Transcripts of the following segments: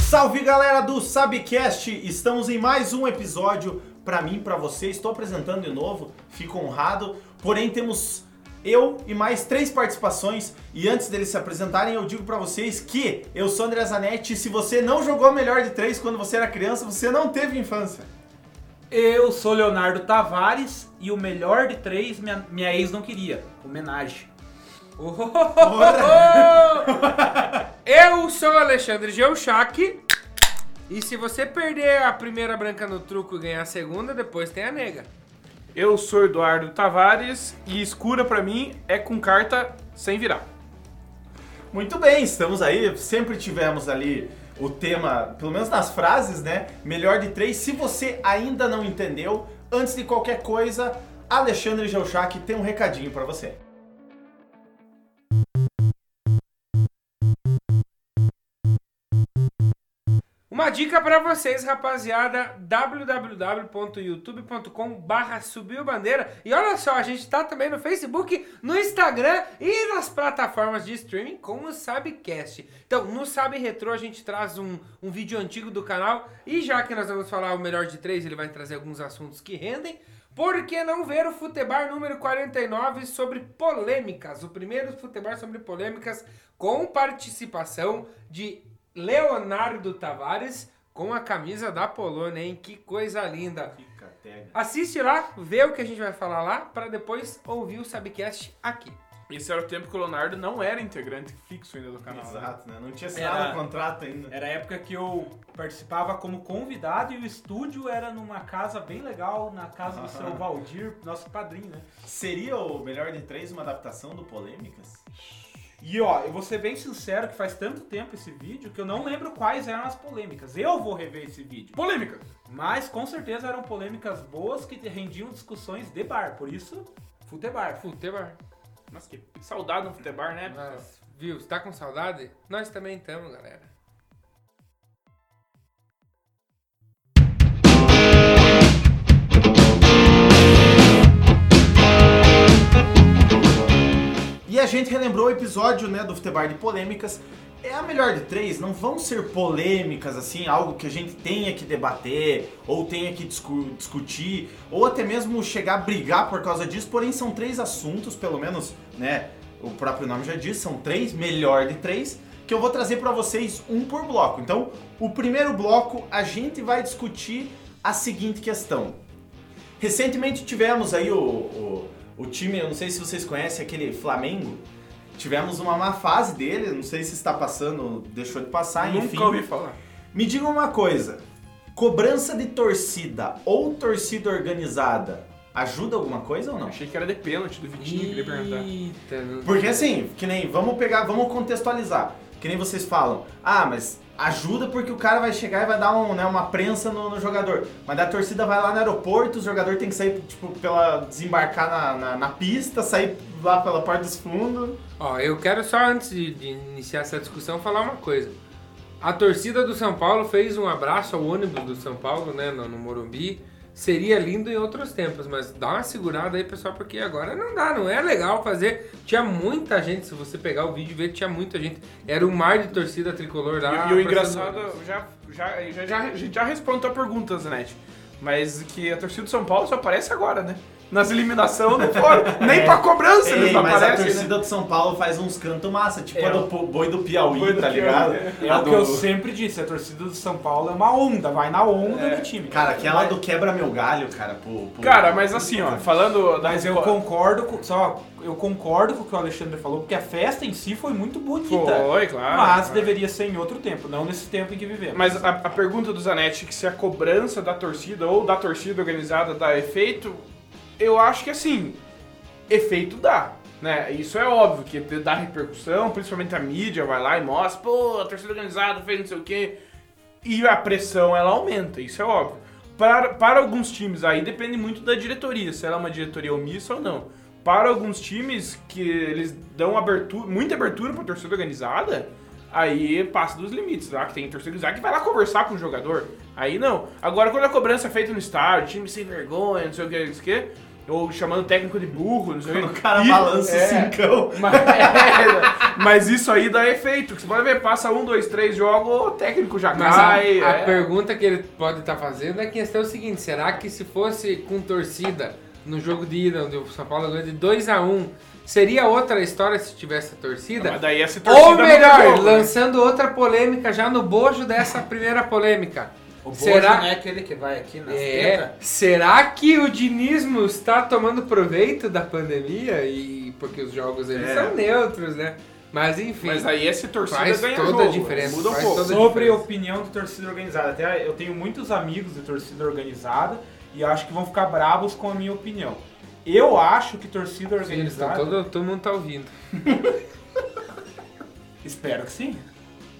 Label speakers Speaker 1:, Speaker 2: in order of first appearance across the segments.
Speaker 1: Salve galera do Sabcast! Estamos em mais um episódio para mim, para você. Estou apresentando de novo, fico honrado. Porém, temos eu e mais três participações. E antes deles se apresentarem, eu digo para vocês que eu sou André Zanetti. Se você não jogou melhor de três quando você era criança, você não teve infância.
Speaker 2: Eu sou Leonardo Tavares e o melhor de três minha, minha ex não queria. Homenagem.
Speaker 3: Eu sou o Alexandre Geuchac. E se você perder a primeira branca no truco e ganhar a segunda, depois tem a nega.
Speaker 4: Eu sou Eduardo Tavares e escura pra mim é com carta sem virar.
Speaker 1: Muito bem, estamos aí. Sempre tivemos ali o tema, pelo menos nas frases, né? Melhor de três. Se você ainda não entendeu, antes de qualquer coisa, Alexandre Geuchac tem um recadinho para você.
Speaker 3: Uma dica pra vocês, rapaziada, www.youtube.com subiu bandeira. E olha só, a gente tá também no Facebook, no Instagram e nas plataformas de streaming com o Sabcast. Então, no Sabe Retro a gente traz um, um vídeo antigo do canal e já que nós vamos falar o melhor de três, ele vai trazer alguns assuntos que rendem. Por que não ver o Futebar número 49 sobre polêmicas? O primeiro Futebar sobre polêmicas com participação de Leonardo Tavares com a camisa da Polônia, hein? Que coisa linda. Assiste lá, vê o que a gente vai falar lá, para depois ouvir o Sabcast aqui.
Speaker 4: Esse era o tempo que o Leonardo não era integrante fixo ainda do canal. né?
Speaker 1: Exato, né? Não tinha assinado o contrato ainda.
Speaker 2: Era a época que eu participava como convidado e o estúdio era numa casa bem legal, na casa do seu Valdir, nosso padrinho, né?
Speaker 1: Seria o melhor de três uma adaptação do Polêmicas?
Speaker 2: E ó, eu vou ser bem sincero que faz tanto tempo esse vídeo que eu não lembro quais eram as polêmicas. Eu vou rever esse vídeo.
Speaker 4: Polêmica!
Speaker 2: Mas com certeza eram polêmicas boas que rendiam discussões de bar. Por isso, futebar.
Speaker 3: Futebar.
Speaker 4: Nossa, que saudade no futebol, né?
Speaker 3: Mas, viu, você tá com saudade? Nós também estamos, galera.
Speaker 1: A gente relembrou o episódio né, do Futebar de Polêmicas. É a melhor de três, não vão ser polêmicas, assim, algo que a gente tenha que debater, ou tenha que discu- discutir, ou até mesmo chegar a brigar por causa disso, porém são três assuntos, pelo menos, né, o próprio nome já diz, são três, melhor de três, que eu vou trazer pra vocês um por bloco. Então, o primeiro bloco, a gente vai discutir a seguinte questão. Recentemente tivemos aí o, o, o time, eu não sei se vocês conhecem, aquele Flamengo. Tivemos uma má fase dele, não sei se está passando, deixou de passar, enfim.
Speaker 4: Nunca ouvi falar.
Speaker 1: Me diga uma coisa, cobrança de torcida ou torcida organizada ajuda alguma coisa ou não?
Speaker 4: Achei que era de pênalti do Vitinho, queria perguntar.
Speaker 3: Eita, não-
Speaker 1: Porque assim, que nem, vamos pegar, vamos contextualizar. Que nem vocês falam, ah, mas ajuda porque o cara vai chegar e vai dar um, né, uma prensa no, no jogador. Mas a torcida vai lá no aeroporto, o jogador tem que sair, tipo, pela. desembarcar na, na, na pista, sair lá pela porta dos fundos.
Speaker 3: Ó, eu quero só antes de, de iniciar essa discussão falar uma coisa. A torcida do São Paulo fez um abraço ao ônibus do São Paulo, né, no, no Morumbi. Seria lindo em outros tempos, mas dá uma segurada aí, pessoal, porque agora não dá, não é legal fazer. Tinha muita gente, se você pegar o vídeo e ver, tinha muita gente. Era um mar de torcida tricolor lá.
Speaker 4: E, e o engraçado, já, já, já, já, a gente já responde a tua pergunta, Zanetti. Mas que a torcida do São Paulo só aparece agora, né? Nas eliminações não foram. Nem pra cobrança eles
Speaker 1: Ei,
Speaker 4: não
Speaker 1: mas a
Speaker 4: aparecem, né?
Speaker 1: torcida do São Paulo faz uns cantos massa, tipo
Speaker 2: É,
Speaker 1: a do boi do Piauí,
Speaker 4: Boi do
Speaker 1: tá
Speaker 4: Piauí,
Speaker 1: ligado?
Speaker 4: é.
Speaker 2: É
Speaker 1: A
Speaker 2: o que
Speaker 1: do-
Speaker 2: eu sempre disse, a torcida do São Paulo é uma onda, vai na onda
Speaker 4: É.
Speaker 2: do time.
Speaker 1: Cara, aquela do quebra meu galho, cara, pro, pro-
Speaker 4: Cara, mas assim, ó, falando... da-
Speaker 2: Mas eu concordo com. Só, eu concordo com o que o Alexandre falou, porque a festa em si foi muito bonita.
Speaker 4: Foi, claro.
Speaker 2: Mas
Speaker 4: claro.
Speaker 2: deveria ser em outro tempo, não nesse tempo em que vivemos.
Speaker 4: Mas a, a pergunta do Zanetti, que se a cobrança da torcida ou da torcida organizada dá efeito, eu acho que assim, efeito dá. Né? Isso é óbvio, que dá repercussão, principalmente a mídia vai lá e mostra, pô, a torcida organizada fez não sei o quê. E a pressão ela aumenta, isso é óbvio. Para, para alguns times aí depende muito da diretoria, se ela é uma diretoria omissa ou não. Para alguns times que eles dão abertura, muita abertura para torcida organizada, aí passa dos limites, lá que tem torcida organizada que vai lá conversar com o jogador. Aí não. Agora quando a cobrança é feita no estádio, time sem vergonha, não sei o que, não sei o que, ou chamando o técnico de burro, não sei
Speaker 1: Quando
Speaker 4: o
Speaker 1: o
Speaker 4: quê.
Speaker 1: cara
Speaker 4: E-
Speaker 1: balança
Speaker 4: é.
Speaker 1: o cincão.
Speaker 4: Mas, é, mas isso aí dá efeito. Você pode ver, passa um, dois, três jogos, o técnico já
Speaker 3: Mas
Speaker 4: cai.
Speaker 3: a, a
Speaker 4: é.
Speaker 3: pergunta que ele pode estar fazendo é a questão seguinte: será que se fosse com torcida no jogo de ida, onde o São Paulo ganhou de 2x1, seria outra história se tivesse a torcida?
Speaker 4: Mas daí essa torcida
Speaker 3: Ou melhor,
Speaker 4: jogo, né?
Speaker 3: lançando outra polêmica já no bojo dessa primeira polêmica.
Speaker 2: O
Speaker 3: Será-
Speaker 2: não é aquele que vai aqui nas
Speaker 3: É, será que o dinismo está tomando proveito da pandemia? E porque os jogos eles
Speaker 1: É.
Speaker 3: são neutros, né? Mas enfim.
Speaker 4: Mas aí essa torcida
Speaker 3: Faz
Speaker 4: ganha
Speaker 3: toda a
Speaker 4: jogo,
Speaker 3: diferença,
Speaker 4: Muda um
Speaker 3: faz
Speaker 4: pouco.
Speaker 3: a
Speaker 2: Sobre
Speaker 3: diferença.
Speaker 2: opinião de torcida organizada. Até eu tenho muitos amigos de torcida organizada e acho que vão ficar bravos com a minha opinião. Eu acho que torcida
Speaker 3: Sim,
Speaker 2: organizada.
Speaker 3: todo, todo mundo tá ouvindo.
Speaker 2: Espero que sim.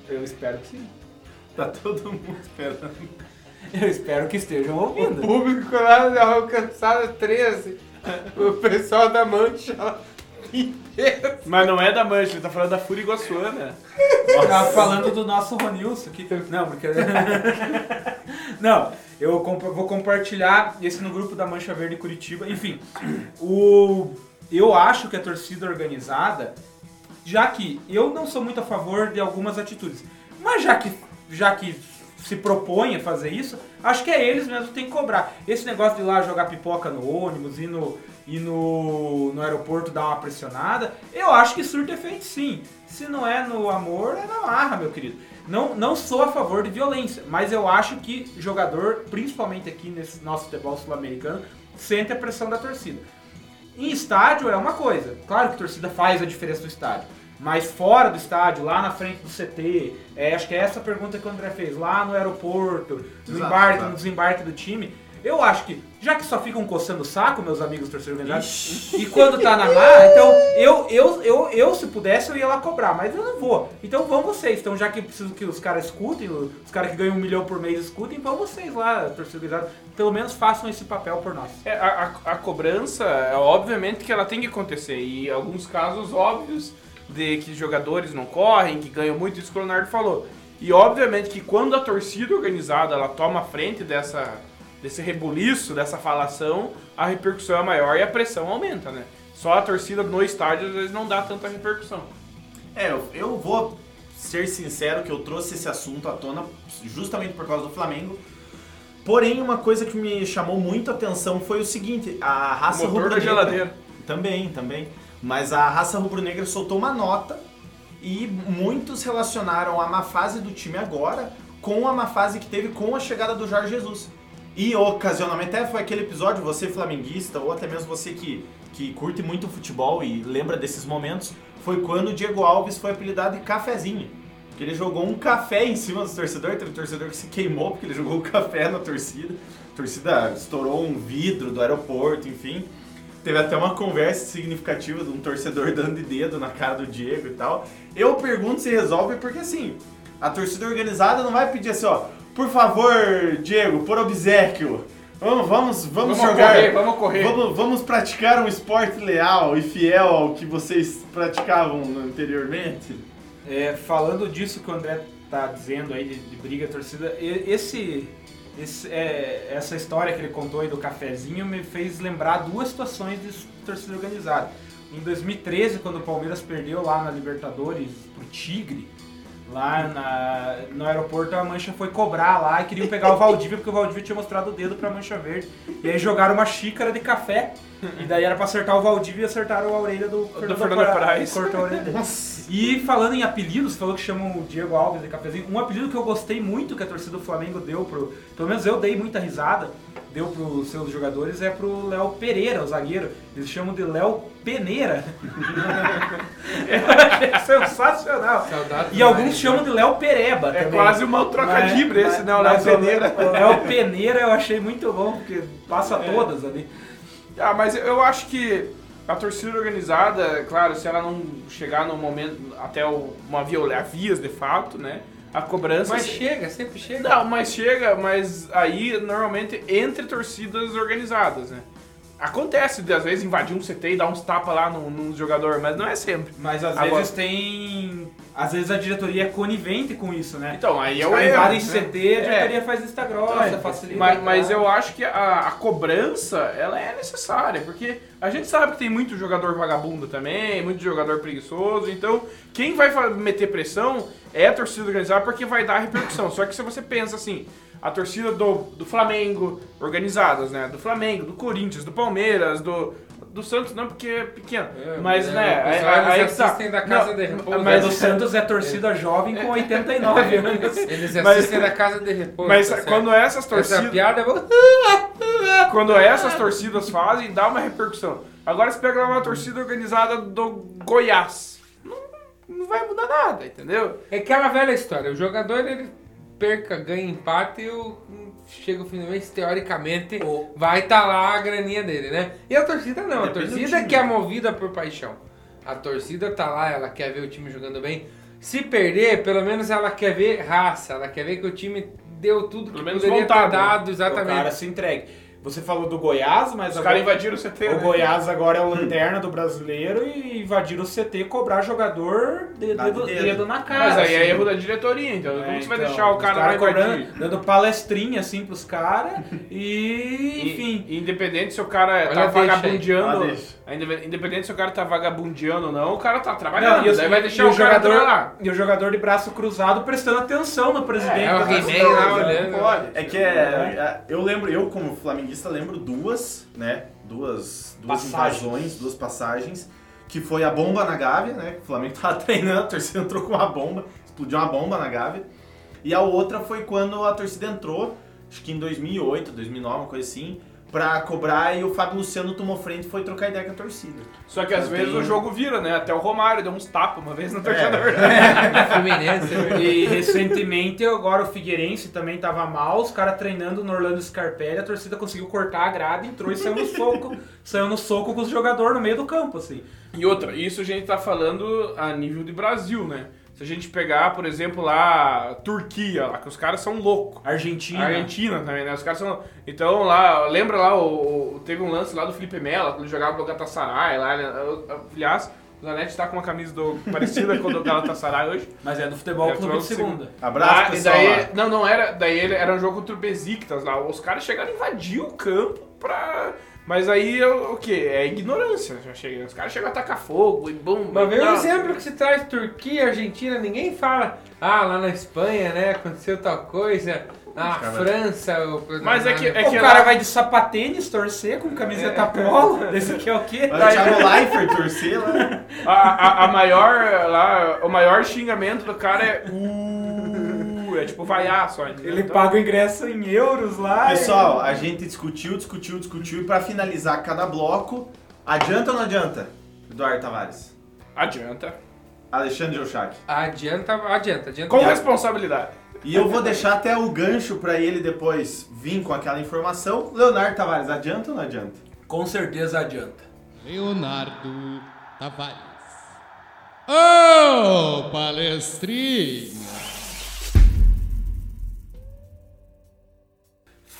Speaker 2: Eu espero que sim.
Speaker 1: Tá todo mundo esperando.
Speaker 2: Eu espero que estejam
Speaker 3: O
Speaker 2: ouvindo.
Speaker 3: público lá da alcançada 13. O pessoal da mancha lá. inteiro.
Speaker 4: Mas não é da Mancha, ele tá falando da Fúria Iguaçuana.
Speaker 2: Tava falando do nosso Ronilson aqui. Não, porque. Não, eu vou compartilhar esse no grupo da Mancha Verde Curitiba. Enfim, o... eu acho que a torcida organizada, já que eu não sou muito a favor de algumas atitudes, mas já que, já que se propõe a fazer isso, acho que é eles mesmos que tem que cobrar. Esse negócio de ir lá jogar pipoca no ônibus e no, e no, no aeroporto dar uma pressionada, eu acho que surte efeito sim. Se não é no amor, é na marra, meu querido. Não, não sou a favor de violência, mas eu acho que jogador, principalmente aqui nesse nosso futebol sul-americano, sente a pressão da torcida. Em estádio é uma coisa, claro que a torcida faz a diferença no estádio, mas fora do estádio, lá na frente do CT, é, acho que é essa pergunta que o André fez, lá no aeroporto, no
Speaker 1: Exato,
Speaker 2: embarque,
Speaker 1: exato.
Speaker 2: no desembarque do time, eu acho que, já que só ficam coçando o saco, meus amigos torcedores organizados, e quando tá na mar, então eu, eu, eu, eu, se pudesse, eu ia lá cobrar, mas eu não vou. Então vão vocês. Então, já que preciso que os caras escutem, os caras que ganham um milhão por mês escutem, vão vocês lá, torcedores organizados, pelo menos façam esse papel por nós.
Speaker 4: É, a, a- a cobrança, é, obviamente que ela tem que acontecer. E alguns casos óbvios de que jogadores não correm, que ganham muito, isso que o Leonardo falou. E obviamente que quando a torcida organizada ela toma a frente dessa, desse rebuliço, dessa falação, a repercussão é maior e a pressão aumenta, né? Só a torcida no estádio às vezes não dá tanta repercussão.
Speaker 1: É, eu, eu vou ser sincero que eu trouxe esse assunto à tona justamente por causa do Flamengo. Porém, uma coisa que me chamou muito a atenção foi o seguinte, a raça
Speaker 4: O motor da
Speaker 1: rubro-negra-
Speaker 4: geladeira.
Speaker 1: Também, também. Mas a raça rubro-negra soltou uma nota e muitos relacionaram a má fase do time agora com a má fase que teve com a chegada do Jorge Jesus. E ocasionalmente até foi aquele episódio, você flamenguista, ou até mesmo você que, que curte muito futebol e lembra desses momentos, foi quando o Diego Alves foi apelidado de cafezinho. Que ele jogou um café em cima dos torcedores, teve torcedor que se queimou porque ele jogou o café na torcida. A torcida estourou um vidro do aeroporto, enfim. Teve até uma conversa significativa de um torcedor dando de dedo na cara do Diego e tal. Eu pergunto se resolve porque assim, a torcida organizada não vai pedir assim, ó, por favor, Diego, por obsequio, vamos, vamos, vamos,
Speaker 4: Vamos
Speaker 1: jogar,
Speaker 4: correr, vamos correr.
Speaker 1: Vamos, vamos praticar um esporte leal e fiel ao que vocês praticavam anteriormente.
Speaker 2: É, falando disso que o André tá dizendo aí de, de briga torcida, esse, esse, é, essa história que ele contou aí do cafezinho me fez lembrar duas situações de torcida organizada. Em 2013, quando o Palmeiras perdeu lá na Libertadores pro Tigre, lá na- no aeroporto a Mancha foi cobrar lá e queriam pegar o Valdívia porque o Valdívia tinha mostrado o dedo pra Mancha Verde. E aí jogaram uma xícara de café e daí era pra acertar o Valdívia e acertaram a orelha do,
Speaker 4: Fernando Praz.
Speaker 2: Cortou a orelha dele. E falando em apelidos, falou que chamam o Diego Alves de cafezinho. Um apelido que eu gostei muito que a torcida do Flamengo deu pro. Pelo menos eu dei muita risada, deu pros seus jogadores, é pro Léo Pereira, o zagueiro. Eles chamam de Léo Peneira. achei sensacional.
Speaker 3: Saudades
Speaker 2: E
Speaker 3: do
Speaker 2: alguns chamam de Léo Pereba.
Speaker 4: É
Speaker 2: também.
Speaker 4: quase uma trocadilho
Speaker 2: Mas-
Speaker 4: esse, né? O Léo Peneira.
Speaker 2: O Léo Peneira eu achei muito bom, porque passa
Speaker 4: É.
Speaker 2: todas ali.
Speaker 4: Ah, mas eu acho que a torcida organizada, claro, se ela não chegar no momento até o- uma violência, vias de fato, né? A cobrança.
Speaker 3: Mas chega, sempre chega.
Speaker 4: Não, mas chega, mas aí normalmente entre torcidas organizadas, né? acontece de às vezes invadir um CT e dar uns tapas lá no, no jogador, mas não é sempre.
Speaker 2: Mas às
Speaker 4: Agora-
Speaker 2: vezes tem. Às vezes a diretoria é conivente com isso, né?
Speaker 4: Então, aí é o erro,
Speaker 2: invadem
Speaker 4: né?
Speaker 2: CT, a
Speaker 4: É.
Speaker 2: diretoria faz vista grossa,
Speaker 4: É,
Speaker 2: facilita.
Speaker 4: Mas, mas eu acho que a, a cobrança, ela é necessária, porque a gente sabe que tem muito jogador vagabundo também, muito jogador preguiçoso, então quem vai meter pressão é a torcida organizada porque vai dar repercussão. Só que se você pensa assim, a torcida do, do Flamengo, organizadas, né? Do Flamengo, do Corinthians, do Palmeiras, do, do Santos, não porque é pequeno,
Speaker 3: É,
Speaker 4: mas
Speaker 3: é,
Speaker 4: né,
Speaker 3: o
Speaker 4: aí, aí
Speaker 3: eles
Speaker 4: que tá.
Speaker 3: assistem da Casa
Speaker 4: Não,
Speaker 3: de Repouso,
Speaker 2: Mas
Speaker 4: mas
Speaker 2: o Santos é torcida jovem com 89 anos.
Speaker 3: Eles
Speaker 4: Mas-
Speaker 3: assistem da casa de repouso.
Speaker 4: Mas
Speaker 3: tá certo?
Speaker 4: quando essas
Speaker 3: Essa
Speaker 4: torcidas.
Speaker 3: piada é boa.
Speaker 4: Quando essas torcidas fazem, dá uma repercussão. Agora você pega lá uma torcida organizada do Goiás. Não, não vai mudar nada, entendeu?
Speaker 3: É aquela velha história. O jogador, ele perca, ganha empate e o, chega o fim do mês, teoricamente, vai estar lá a graninha dele, né? E a torcida não. A
Speaker 1: Depende do
Speaker 3: torcida que é movida por paixão. A torcida tá lá, ela quer ver o time jogando bem. Se perder, pelo menos ela quer ver raça. Ela quer ver que o time deu tudo
Speaker 4: Pelo
Speaker 3: que
Speaker 4: menos
Speaker 3: poderia
Speaker 4: vontade,
Speaker 3: ter
Speaker 4: né?
Speaker 3: dado,
Speaker 2: O
Speaker 3: exatamente.
Speaker 2: cara se entregue. Você falou do Goiás, mas
Speaker 4: Os
Speaker 2: agora-
Speaker 4: caras invadiram o CT.
Speaker 2: o
Speaker 4: né?
Speaker 2: Goiás agora é o lanterna do brasileiro e invadiram o CT cobrar jogador de, dedo,
Speaker 1: dedo.
Speaker 2: dedo na cara.
Speaker 4: Mas aí é
Speaker 2: assim.
Speaker 4: erro da diretoria, então. Como
Speaker 2: É,
Speaker 4: você vai
Speaker 2: então,
Speaker 4: deixar o cara
Speaker 2: cara cobrando, dando palestrinha assim pros caras e enfim.
Speaker 4: E- Independente se o cara
Speaker 3: Olha,
Speaker 4: tá vagabundeando. Independente se o cara tá vagabundeando ou não, o cara tá trabalhando.
Speaker 2: Não, e,
Speaker 4: daí vai
Speaker 2: e
Speaker 4: deixar
Speaker 2: o
Speaker 4: o cara
Speaker 2: jogador,
Speaker 4: lá.
Speaker 2: e o jogador de braço cruzado prestando atenção no presidente.
Speaker 3: É, o
Speaker 2: da
Speaker 3: He-Man
Speaker 2: torcida.
Speaker 3: lá olhando.
Speaker 4: Não pode.
Speaker 1: É que é, é, eu lembro, eu como flamenguista lembro duas, né? Duas, duas
Speaker 2: Passagens.
Speaker 1: invasões, duas passagens. Que foi a bomba na Gávea, né? O Flamengo tava treinando, a torcida entrou com uma bomba, explodiu uma bomba na Gávea. E a outra foi quando a torcida entrou, acho que em 2008, 2009, uma coisa assim, pra cobrar e o Fábio Luciano tomou frente e foi trocar ideia com a torcida.
Speaker 4: Só que às vezes
Speaker 1: tenho-
Speaker 4: o jogo vira, né? Até o Romário deu uns tapas uma vez no torcedor.
Speaker 3: Fluminense, né?
Speaker 2: E recentemente agora o Figueirense também tava mal, os caras treinando no Orlando Scarpelli, a torcida conseguiu cortar a grade, entrou e saiu no soco, saiu no soco com os jogadores no meio do campo, assim.
Speaker 4: E outra, isso a gente tá falando a nível de Brasil, né? Se a gente pegar, por exemplo, lá Turquia, lá que os caras são loucos.
Speaker 2: Argentina.
Speaker 4: Argentina também, né? Os caras são. Então lá, lembra lá, o, o- teve um lance lá do Felipe Melo, quando ele jogava pro Galatasaray lá, né? Aliás, o Zanetti tá com uma camisa do, parecida com a do Galatasaray hoje.
Speaker 2: Mas é do futebol
Speaker 4: É,
Speaker 2: clube de segunda.
Speaker 1: Abraço,
Speaker 4: Ah, e
Speaker 1: pessoal.
Speaker 4: daí,
Speaker 1: lá.
Speaker 4: não, não era. Daí ele, era um jogo contra o Besiktas lá. Os caras chegaram a invadir o campo pra. Mas aí o que? É ignorância. Os caras chegam a atacar fogo e bum.
Speaker 3: Mas vê um exemplo que se traz Turquia, Argentina, ninguém fala, ah, lá na Espanha, né, aconteceu tal coisa, na
Speaker 1: cara-
Speaker 3: França... O,
Speaker 4: Mas é que- é
Speaker 2: o
Speaker 4: que
Speaker 2: cara
Speaker 4: lá-
Speaker 2: vai de sapatênis torcer com camiseta polo, desse aqui é o quê?
Speaker 1: Vai Thiago Leifert torcer lá.
Speaker 4: A, a, a maior lá, o maior xingamento do cara é uh, é tipo vaiar só. entendeu?
Speaker 2: Ele
Speaker 4: Então,
Speaker 2: paga o ingresso em euros lá.
Speaker 1: Pessoal, a gente discutiu, discutiu, discutiu e pra finalizar cada bloco, adianta ou não adianta, Eduardo Tavares?
Speaker 4: Adianta.
Speaker 1: Alexandre Jouchac.
Speaker 3: Adianta, adianta, adianta.
Speaker 4: Com
Speaker 1: E
Speaker 4: responsabilidade.
Speaker 1: E eu vou deixar até o gancho pra ele depois vir com aquela informação. Leonardo Tavares, adianta ou não adianta?
Speaker 2: Com certeza adianta.
Speaker 5: Leonardo Tavares. Ô, palestrinha!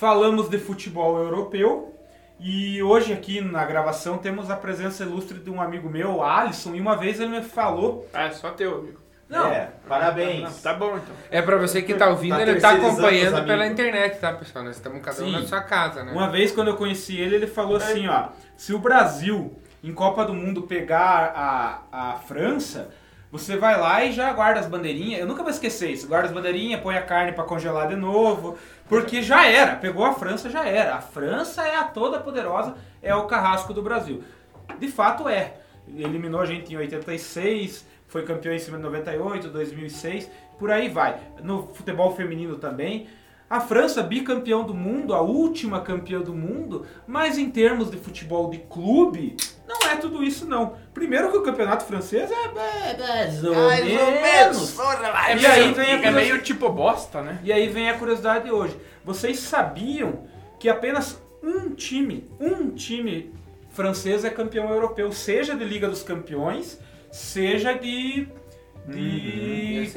Speaker 2: Falamos de futebol europeu e hoje aqui na gravação temos a presença ilustre de um amigo meu, Alisson, e uma vez ele me falou.
Speaker 4: Ah, é só teu, amigo.
Speaker 2: Não,
Speaker 1: É, parabéns.
Speaker 4: Não, tá bom então.
Speaker 3: É pra você que tá ouvindo,
Speaker 1: Tá
Speaker 3: ele tá acompanhando pela internet, tá, pessoal? Nós estamos cada um
Speaker 2: Sim.
Speaker 3: na sua casa, né?
Speaker 2: Uma vez quando eu conheci ele, ele falou assim, ó, se o Brasil em Copa do Mundo pegar a, a França, você vai lá e já guarda as bandeirinhas. Eu nunca vou esquecer isso. Guarda as bandeirinhas, põe a carne pra congelar de novo, porque já era. Pegou a França, já era. A França é a toda poderosa, é o carrasco do Brasil. De fato é. Eliminou a gente em 86, foi campeão em cima de 98, 2006, por aí vai. No futebol feminino também. A França, bicampeão do mundo, a última campeã do mundo, mas em termos de futebol de clube, não é tudo isso não. Primeiro que o campeonato francês é mais ou menos.
Speaker 4: É
Speaker 2: E aí vem a
Speaker 4: é meio tipo bosta, né?
Speaker 2: E aí vem a curiosidade de hoje. Vocês sabiam que apenas um time, um time francês é campeão europeu, seja de Liga dos Campeões, seja de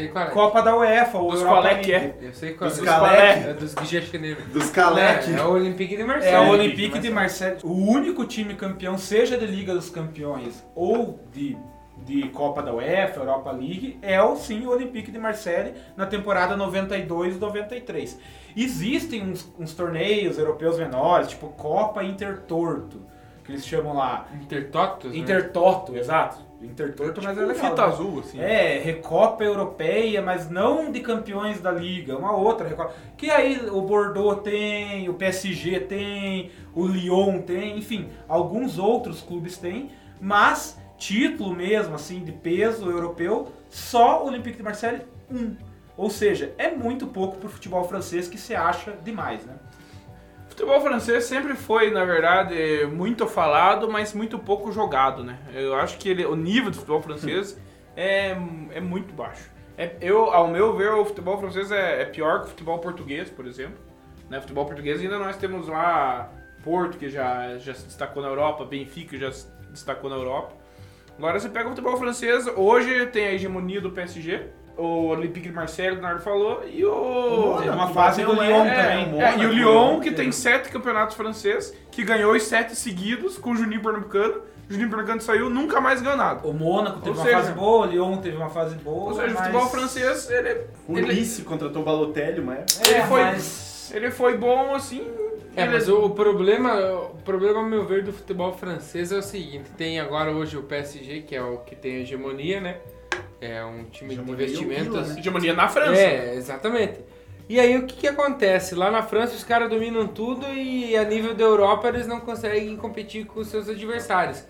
Speaker 3: qual é.
Speaker 2: Copa da UEFA ou
Speaker 4: Dos
Speaker 2: Europa
Speaker 4: qual é é?
Speaker 3: Eu sei qual
Speaker 1: Dos
Speaker 3: é.
Speaker 1: Calec.
Speaker 3: É dos Guichacheneve.
Speaker 1: Dos Calec.
Speaker 3: É, é o Olympique de
Speaker 2: É
Speaker 3: Marseille.
Speaker 2: o Olympique de Marseille. O único time campeão, seja de Liga dos Campeões ou de, de Copa da UEFA, Europa League, é o sim o Olympique de Marseille na temporada 92-93. Existem uns, uns torneios europeus menores, tipo Copa Intertorto, que eles chamam lá.
Speaker 3: Né?
Speaker 2: Intertoto, Intertorto, mas é
Speaker 4: Tipo
Speaker 2: legal.
Speaker 4: fita
Speaker 2: né?
Speaker 4: azul, assim.
Speaker 2: É, Recopa Europeia, mas não de campeões da Liga, uma outra Recopa. Que aí o Bordeaux tem, o PSG tem, o Lyon tem, enfim, alguns outros clubes têm, mas título mesmo, assim, de peso europeu, só o Olympique de Marseille, um. Ou seja, é muito pouco pro futebol francês que se acha demais, né?
Speaker 4: Futebol francês sempre foi, na verdade, muito falado, mas muito pouco jogado, né? Eu acho que ele- o nível do futebol francês é, é muito baixo. É- eu, ao meu ver, o futebol francês é, é pior que o futebol português, por exemplo. Né? Futebol português ainda nós temos lá Porto, que já, já se destacou na Europa, Benfica, que já se destacou na Europa. Agora você pega o futebol francês, hoje tem a hegemonia do PSG, o Olympique de Marseille, o Leonardo falou, e o...
Speaker 2: Teve uma fase do Lyon
Speaker 4: É,
Speaker 2: também.
Speaker 4: é, e o Lyon, que
Speaker 1: é.
Speaker 4: tem sete campeonatos franceses, que ganhou os sete seguidos com o Juninho Pernambucano. O Juninho Pernambucano saiu, nunca mais ganhou nada.
Speaker 2: O Mônaco teve
Speaker 4: Ou
Speaker 2: uma
Speaker 4: seja-
Speaker 2: fase boa, o Lyon teve uma fase boa.
Speaker 4: Ou seja, o
Speaker 2: mas-
Speaker 4: futebol francês, ele,
Speaker 1: O
Speaker 4: ele,
Speaker 1: Nice contratou o Balotelli, mas...
Speaker 4: ele
Speaker 2: É,
Speaker 4: foi,
Speaker 2: mas-
Speaker 4: ele foi bom, assim...
Speaker 3: É, mas o problema, o problema, ao meu ver, do futebol francês é o seguinte: tem agora hoje o PSG, que é o que tem a hegemonia, né? É um time de
Speaker 1: e o
Speaker 3: investimento.
Speaker 1: Milan,
Speaker 3: assim.
Speaker 1: né?
Speaker 4: Hegemonia na França.
Speaker 3: É, exatamente. E aí o que, que acontece? Lá na França os caras dominam tudo e a nível da Europa eles não conseguem competir com os seus adversários.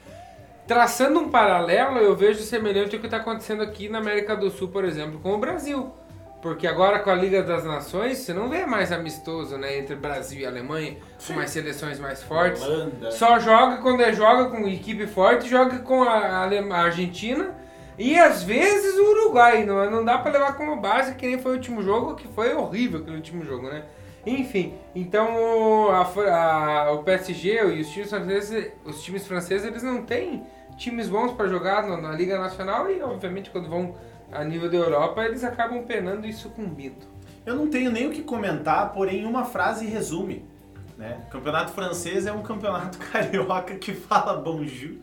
Speaker 3: Traçando um paralelo, eu vejo semelhante ao que está acontecendo aqui na América do Sul, por exemplo, com o Brasil. Porque agora com a Liga das Nações, você não vê mais amistoso né, entre Brasil e Alemanha, com mais seleções mais fortes.
Speaker 2: Holanda.
Speaker 3: Só joga quando é joga com equipe forte, joga com a, a Argentina e às vezes o Uruguai. Não, não dá pra levar como base que nem foi o último jogo, que foi horrível aquele último jogo, né? Enfim, então o, a a- o PSG e os times franceses, os times franceses, eles não têm times bons pra jogar na, na Liga Nacional e obviamente quando vão a nível da Europa eles acabam penando e sucumbindo.
Speaker 1: Eu não tenho nem o que comentar, porém uma frase resume. Né? O campeonato francês é um campeonato carioca que fala bonjour.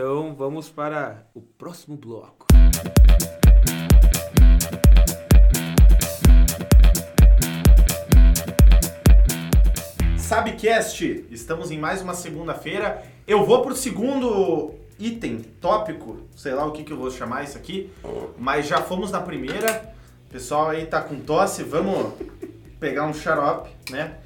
Speaker 2: Então vamos para o próximo bloco.
Speaker 1: Sabcast, estamos em mais uma segunda-feira. Eu vou pro segundo item, tópico, sei lá o que, que eu vou chamar isso aqui, mas já fomos na primeira. O pessoal aí tá com tosse, vamos pegar um xarope, né?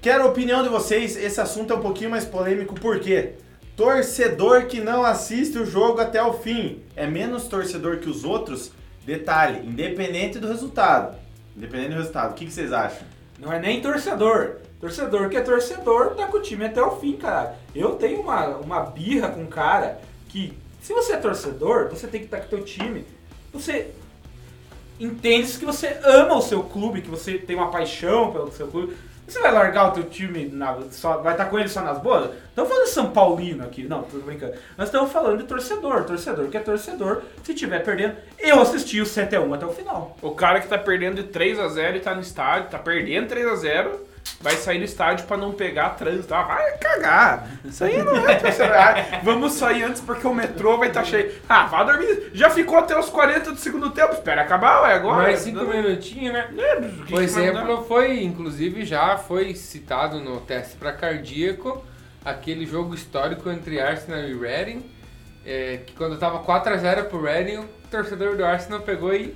Speaker 1: Quero a opinião de vocês, esse assunto é um pouquinho mais polêmico, por quê? Torcedor que não assiste o jogo até o fim é menos torcedor que os outros? Detalhe, independente do resultado. Independente do resultado, o que, que vocês acham?
Speaker 2: Não é nem torcedor. Torcedor que é torcedor tá com o time até o fim, cara. Eu tenho uma, uma birra com cara que, se você é torcedor, você tem que estar com o teu time. Você entende que você ama o seu clube, que você tem uma paixão pelo seu clube. Você vai largar o teu time, na- só, vai estar com ele só nas boas? Estamos falando de São Paulino aqui. Não, tô brincando. Nós estamos falando de torcedor. Torcedor que é torcedor. Se tiver perdendo, eu assisti o 7x1 até o final.
Speaker 4: O cara que tá perdendo de 3 a 0 e tá no estádio, tá perdendo 3 a 0 vai sair do estádio pra não pegar trânsito. Ah, vai cagar. Isso aí não é torcedor. Ah, Vamos sair antes porque o metrô vai estar cheio. Ah, vá dormir. Já ficou até os 40 do segundo tempo. Espera acabar, ué, agora.
Speaker 3: Mais cinco minutinhos, né?
Speaker 4: É, o
Speaker 3: exemplo foi, inclusive, já foi citado no teste para cardíaco, aquele jogo histórico entre Arsenal e Reading, é, que quando tava 4x0 pro Reading, o torcedor do Arsenal pegou e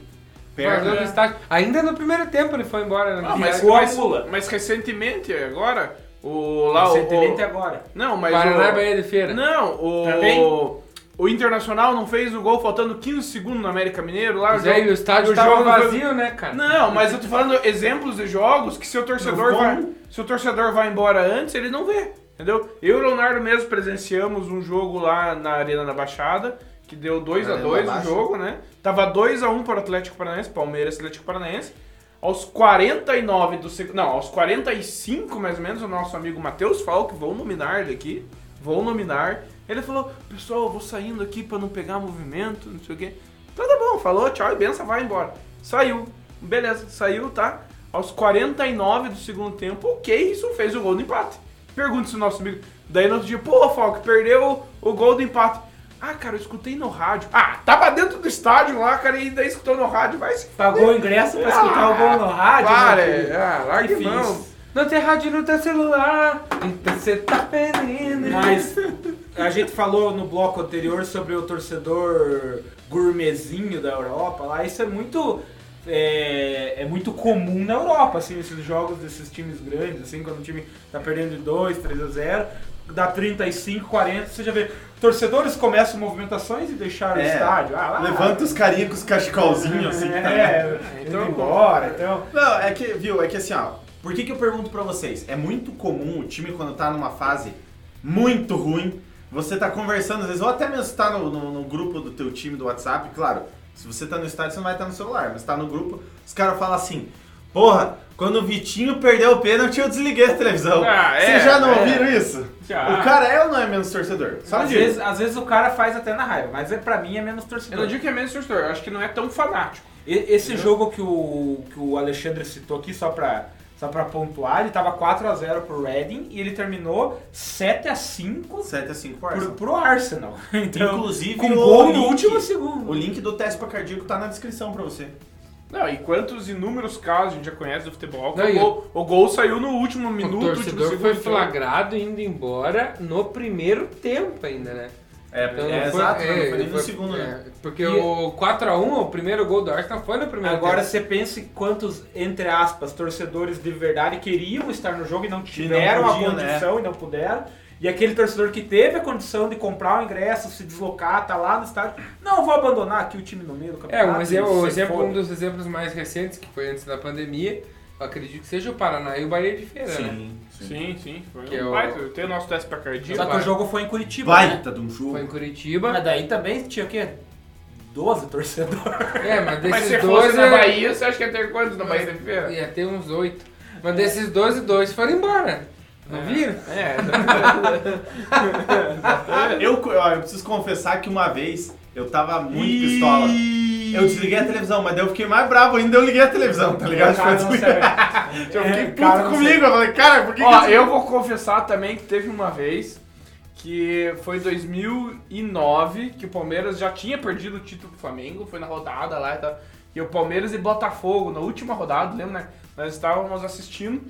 Speaker 3: Do
Speaker 4: né?
Speaker 3: estádio. Ainda no primeiro tempo ele foi embora.
Speaker 4: Ah,
Speaker 3: Né?
Speaker 4: mas,
Speaker 2: Ficou a
Speaker 4: mas,
Speaker 2: mula.
Speaker 4: mas recentemente, agora, o lá o-
Speaker 2: Recentemente
Speaker 4: o.
Speaker 2: agora.
Speaker 4: Não, mas
Speaker 3: Paraná
Speaker 4: o.
Speaker 3: Bahia de Feira.
Speaker 4: Não, o.
Speaker 2: Também?
Speaker 4: O Internacional não fez o gol faltando 15 segundos no América Mineiro lá.
Speaker 3: Mas aí o estádio
Speaker 4: o
Speaker 3: tava
Speaker 4: jogo foi-
Speaker 3: vazio, né, cara?
Speaker 4: Não, mas eu tô falando exemplos de jogos que se o torcedor vai, se o torcedor vai embora antes, ele não vê, entendeu? Eu e o Leonardo mesmo presenciamos um jogo lá na Arena da Baixada, que deu 2 a
Speaker 1: Arena
Speaker 4: 2
Speaker 1: da
Speaker 4: o jogo, né? Tava 2 a 1 para o Atlético Paranaense, Palmeiras Atlético Paranaense. Aos 49 do segundo, não, aos 45 mais ou menos, o nosso amigo Matheus Falque, vou nominar ele aqui, vou nominar. Ele falou: "Pessoal, eu vou saindo aqui para não pegar movimento, não sei o quê". falou, tchau e benção, vai embora. Saiu. Beleza, saiu, tá? Aos 49 do segundo tempo, o Keirson fez o gol do empate. Pergunta se o nosso amigo. Daí no outro dia, pô, Falco, perdeu o gol do empate. Ah, cara, eu escutei no rádio. Ah, tava dentro do estádio lá, cara, e daí escutou no rádio, vai se
Speaker 2: Pagou o ingresso pra escutar o gol no rádio.
Speaker 4: Para,
Speaker 2: né,
Speaker 4: é, ah, larga mão.
Speaker 3: Não tem rádio no teu celular, então você tá perdendo.
Speaker 2: Mas a gente falou no bloco anterior sobre o torcedor gourmetzinho da Europa lá, isso é muito. É, é muito comum na Europa, assim, esses jogos desses times grandes, assim, quando o time tá perdendo de 2, 3 a 0, dá 35, 40, você já vê. Torcedores começam movimentações e deixaram o
Speaker 1: É,
Speaker 2: estádio. Ah, lá,
Speaker 1: Levanta os carinha com os cachecolzinhos assim. que tá-
Speaker 2: É,
Speaker 4: Então,
Speaker 2: embora, então.
Speaker 1: Não, é que, viu, é que assim, ó. Por que, que eu pergunto pra vocês? É muito comum o time, quando tá numa fase muito ruim, você tá conversando, às vezes, ou até mesmo você tá no, no- no grupo do teu time do WhatsApp, claro, se você tá no estádio, você não vai estar no celular, mas tá no grupo, os caras falam assim, porra, quando o Vitinho perdeu o pênalti, eu desliguei a televisão.
Speaker 4: Ah, é,
Speaker 1: Vocês já não
Speaker 4: é.
Speaker 1: ouviram isso?
Speaker 4: Já.
Speaker 1: O cara é ou não é menos torcedor? Só
Speaker 2: Às vezes, às vezes o cara faz até na raiva, mas é, pra mim é menos
Speaker 4: Eu
Speaker 2: torcedor.
Speaker 4: não digo que é menos torcedor, eu acho que não é tão fanático.
Speaker 2: E- Esse jogo que o, que o Alexandre citou aqui, só pra, só pra pontuar, ele tava 4x0 pro Reading e ele terminou 7x5
Speaker 1: 7 a 5 pro
Speaker 2: pro,
Speaker 1: Arsenal.
Speaker 2: pro Arsenal. Então,
Speaker 1: Inclusive,
Speaker 2: com
Speaker 1: o
Speaker 2: gol no
Speaker 1: link-
Speaker 2: último segundo.
Speaker 1: O link do teste pra cardíaco tá na descrição pra você.
Speaker 4: Não, e quantos inúmeros casos a gente já conhece do futebol, que
Speaker 3: Não,
Speaker 4: o,
Speaker 3: e
Speaker 4: gol, o gol saiu no último
Speaker 3: O
Speaker 4: minuto, último
Speaker 3: torcedor
Speaker 4: segundo.
Speaker 3: foi flagrado indo embora no primeiro tempo ainda, né?
Speaker 1: É,
Speaker 3: Então,
Speaker 1: é
Speaker 3: não foi-
Speaker 1: exato,
Speaker 3: é,
Speaker 1: não foi nem no
Speaker 3: foi-
Speaker 1: segundo, né?
Speaker 3: é, Porque
Speaker 2: E-
Speaker 3: o 4x1, o primeiro gol do Arsenal foi no primeiro
Speaker 2: Agora
Speaker 3: tempo.
Speaker 2: você pense quantos, entre aspas, torcedores de verdade queriam estar no jogo e não
Speaker 1: não
Speaker 2: tiveram
Speaker 1: podiam,
Speaker 2: a condição e não puderam. E aquele torcedor que teve a condição de comprar o ingresso, se deslocar, tá lá no estádio. Não, vou abandonar aqui o time no meio do
Speaker 3: É,
Speaker 2: campeonato.
Speaker 3: um exemplo, exemplo, um dos exemplos mais recentes, que foi antes da pandemia, eu acredito que seja o Paraná e o Bahia de Feira, né?
Speaker 4: Sim, sim. Foi
Speaker 3: Que é
Speaker 4: um
Speaker 3: o-
Speaker 4: baita. Tem o nosso teste pra cardíaco.
Speaker 2: Só que o jogo foi em Curitiba, né?
Speaker 1: Baita de um jogo.
Speaker 3: Foi em Curitiba.
Speaker 2: Mas daí também tinha o quê? 12 torcedores.
Speaker 3: É, mas desses
Speaker 4: Mas se
Speaker 3: dois...
Speaker 4: fosse na
Speaker 3: é-
Speaker 4: Bahia, você acha que ia ter quantos na Bahia da Feira?
Speaker 3: Ia ter uns oito. Mas desses 12, dois foram embora. Não viram?
Speaker 4: É,
Speaker 1: Eu, ó, eu preciso confessar que uma vez eu tava muito pistola. Eu desliguei a televisão, mas daí eu fiquei mais bravo ainda, eu liguei a televisão, tá ligado?
Speaker 2: Cara,
Speaker 1: Tipo,
Speaker 2: não serve.
Speaker 1: eu fiquei
Speaker 2: É,
Speaker 1: puto
Speaker 2: cara, não
Speaker 1: comigo, eu falei, cara, por que
Speaker 4: Ó,
Speaker 1: que
Speaker 4: eu vou confessar também que teve uma vez que foi 2009 que o Palmeiras já tinha perdido o título pro Flamengo, foi na rodada lá e tal. E o Palmeiras e Botafogo, na última rodada, lembra, né? Nós estávamos assistindo.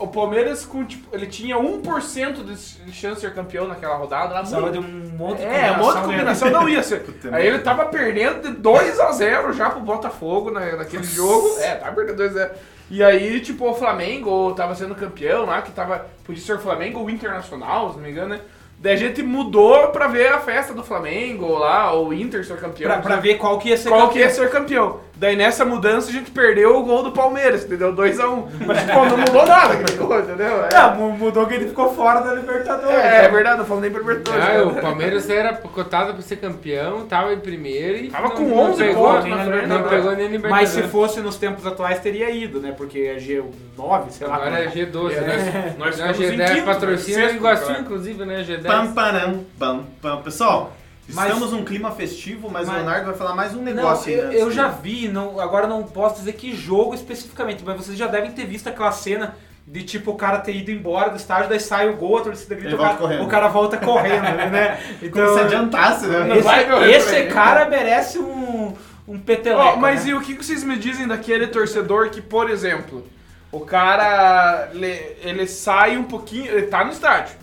Speaker 4: O Palmeiras, com, tipo, ele tinha 1% de chance de ser campeão naquela rodada. Lá,
Speaker 2: Precisava de um monte de
Speaker 4: É, uma outra combinação não ia ser.
Speaker 1: Puta
Speaker 4: Aí ele tava perdendo de 2x0 já pro Botafogo na, naquele jogo. É, tava perdendo 2x0. E aí, tipo, o Flamengo tava sendo campeão lá, que tava. Podia ser o Flamengo ou o Internacional, se não me engano, né? Daí a gente mudou pra ver a festa do Flamengo lá, ou o Inter ser campeão.
Speaker 2: Pra, pra ver qual que ia ser
Speaker 4: qual
Speaker 2: campeão.
Speaker 4: que ia ser campeão. Daí nessa mudança a gente perdeu o gol do Palmeiras, entendeu? 2x1. Mas tipo, não mudou nada aquele gol, entendeu? É,
Speaker 2: Não, mu- mudou que ele ficou fora da Libertadores.
Speaker 4: é, é verdade, não falando nem pra Libertadores.
Speaker 3: Ah, o
Speaker 4: né?
Speaker 3: Palmeiras era cotado pra ser campeão, tava em primeiro e.
Speaker 4: Tava
Speaker 3: não-
Speaker 4: com
Speaker 3: não
Speaker 4: 11
Speaker 3: pegou,
Speaker 4: pontos
Speaker 2: na
Speaker 3: Não
Speaker 2: Libertadores.
Speaker 3: pegou nem Libertadores.
Speaker 2: Mas se fosse nos tempos atuais, teria ido, né? Porque é G9, sei lá.
Speaker 3: Agora é G12,
Speaker 4: É,
Speaker 3: né?
Speaker 4: Nós
Speaker 3: Não,
Speaker 4: em
Speaker 3: G10
Speaker 4: quinto,
Speaker 3: patrocina o Iguaçu, inclusive, né? G10.
Speaker 1: Pam, param, pam, pam. Pessoal,
Speaker 2: Mas-
Speaker 1: estamos num clima festivo, mas, o
Speaker 2: Mas-
Speaker 1: Leonardo vai falar mais um
Speaker 2: Não,
Speaker 1: negócio aí.
Speaker 2: eu,
Speaker 1: né,
Speaker 2: eu já vi, não, agora não posso dizer que jogo especificamente, mas vocês já devem ter visto aquela cena de tipo o cara ter ido embora do estádio, daí sai o gol, a torcida grita, o cara, o cara volta correndo, né?
Speaker 1: Como se adiantasse, né?
Speaker 4: Não o
Speaker 2: esse, esse cara merece um, um peteleco.
Speaker 4: Ó, mas
Speaker 2: né?
Speaker 4: e o que vocês me dizem daquele torcedor que, por exemplo, o cara ele, ele sai um pouquinho, ele tá no estádio.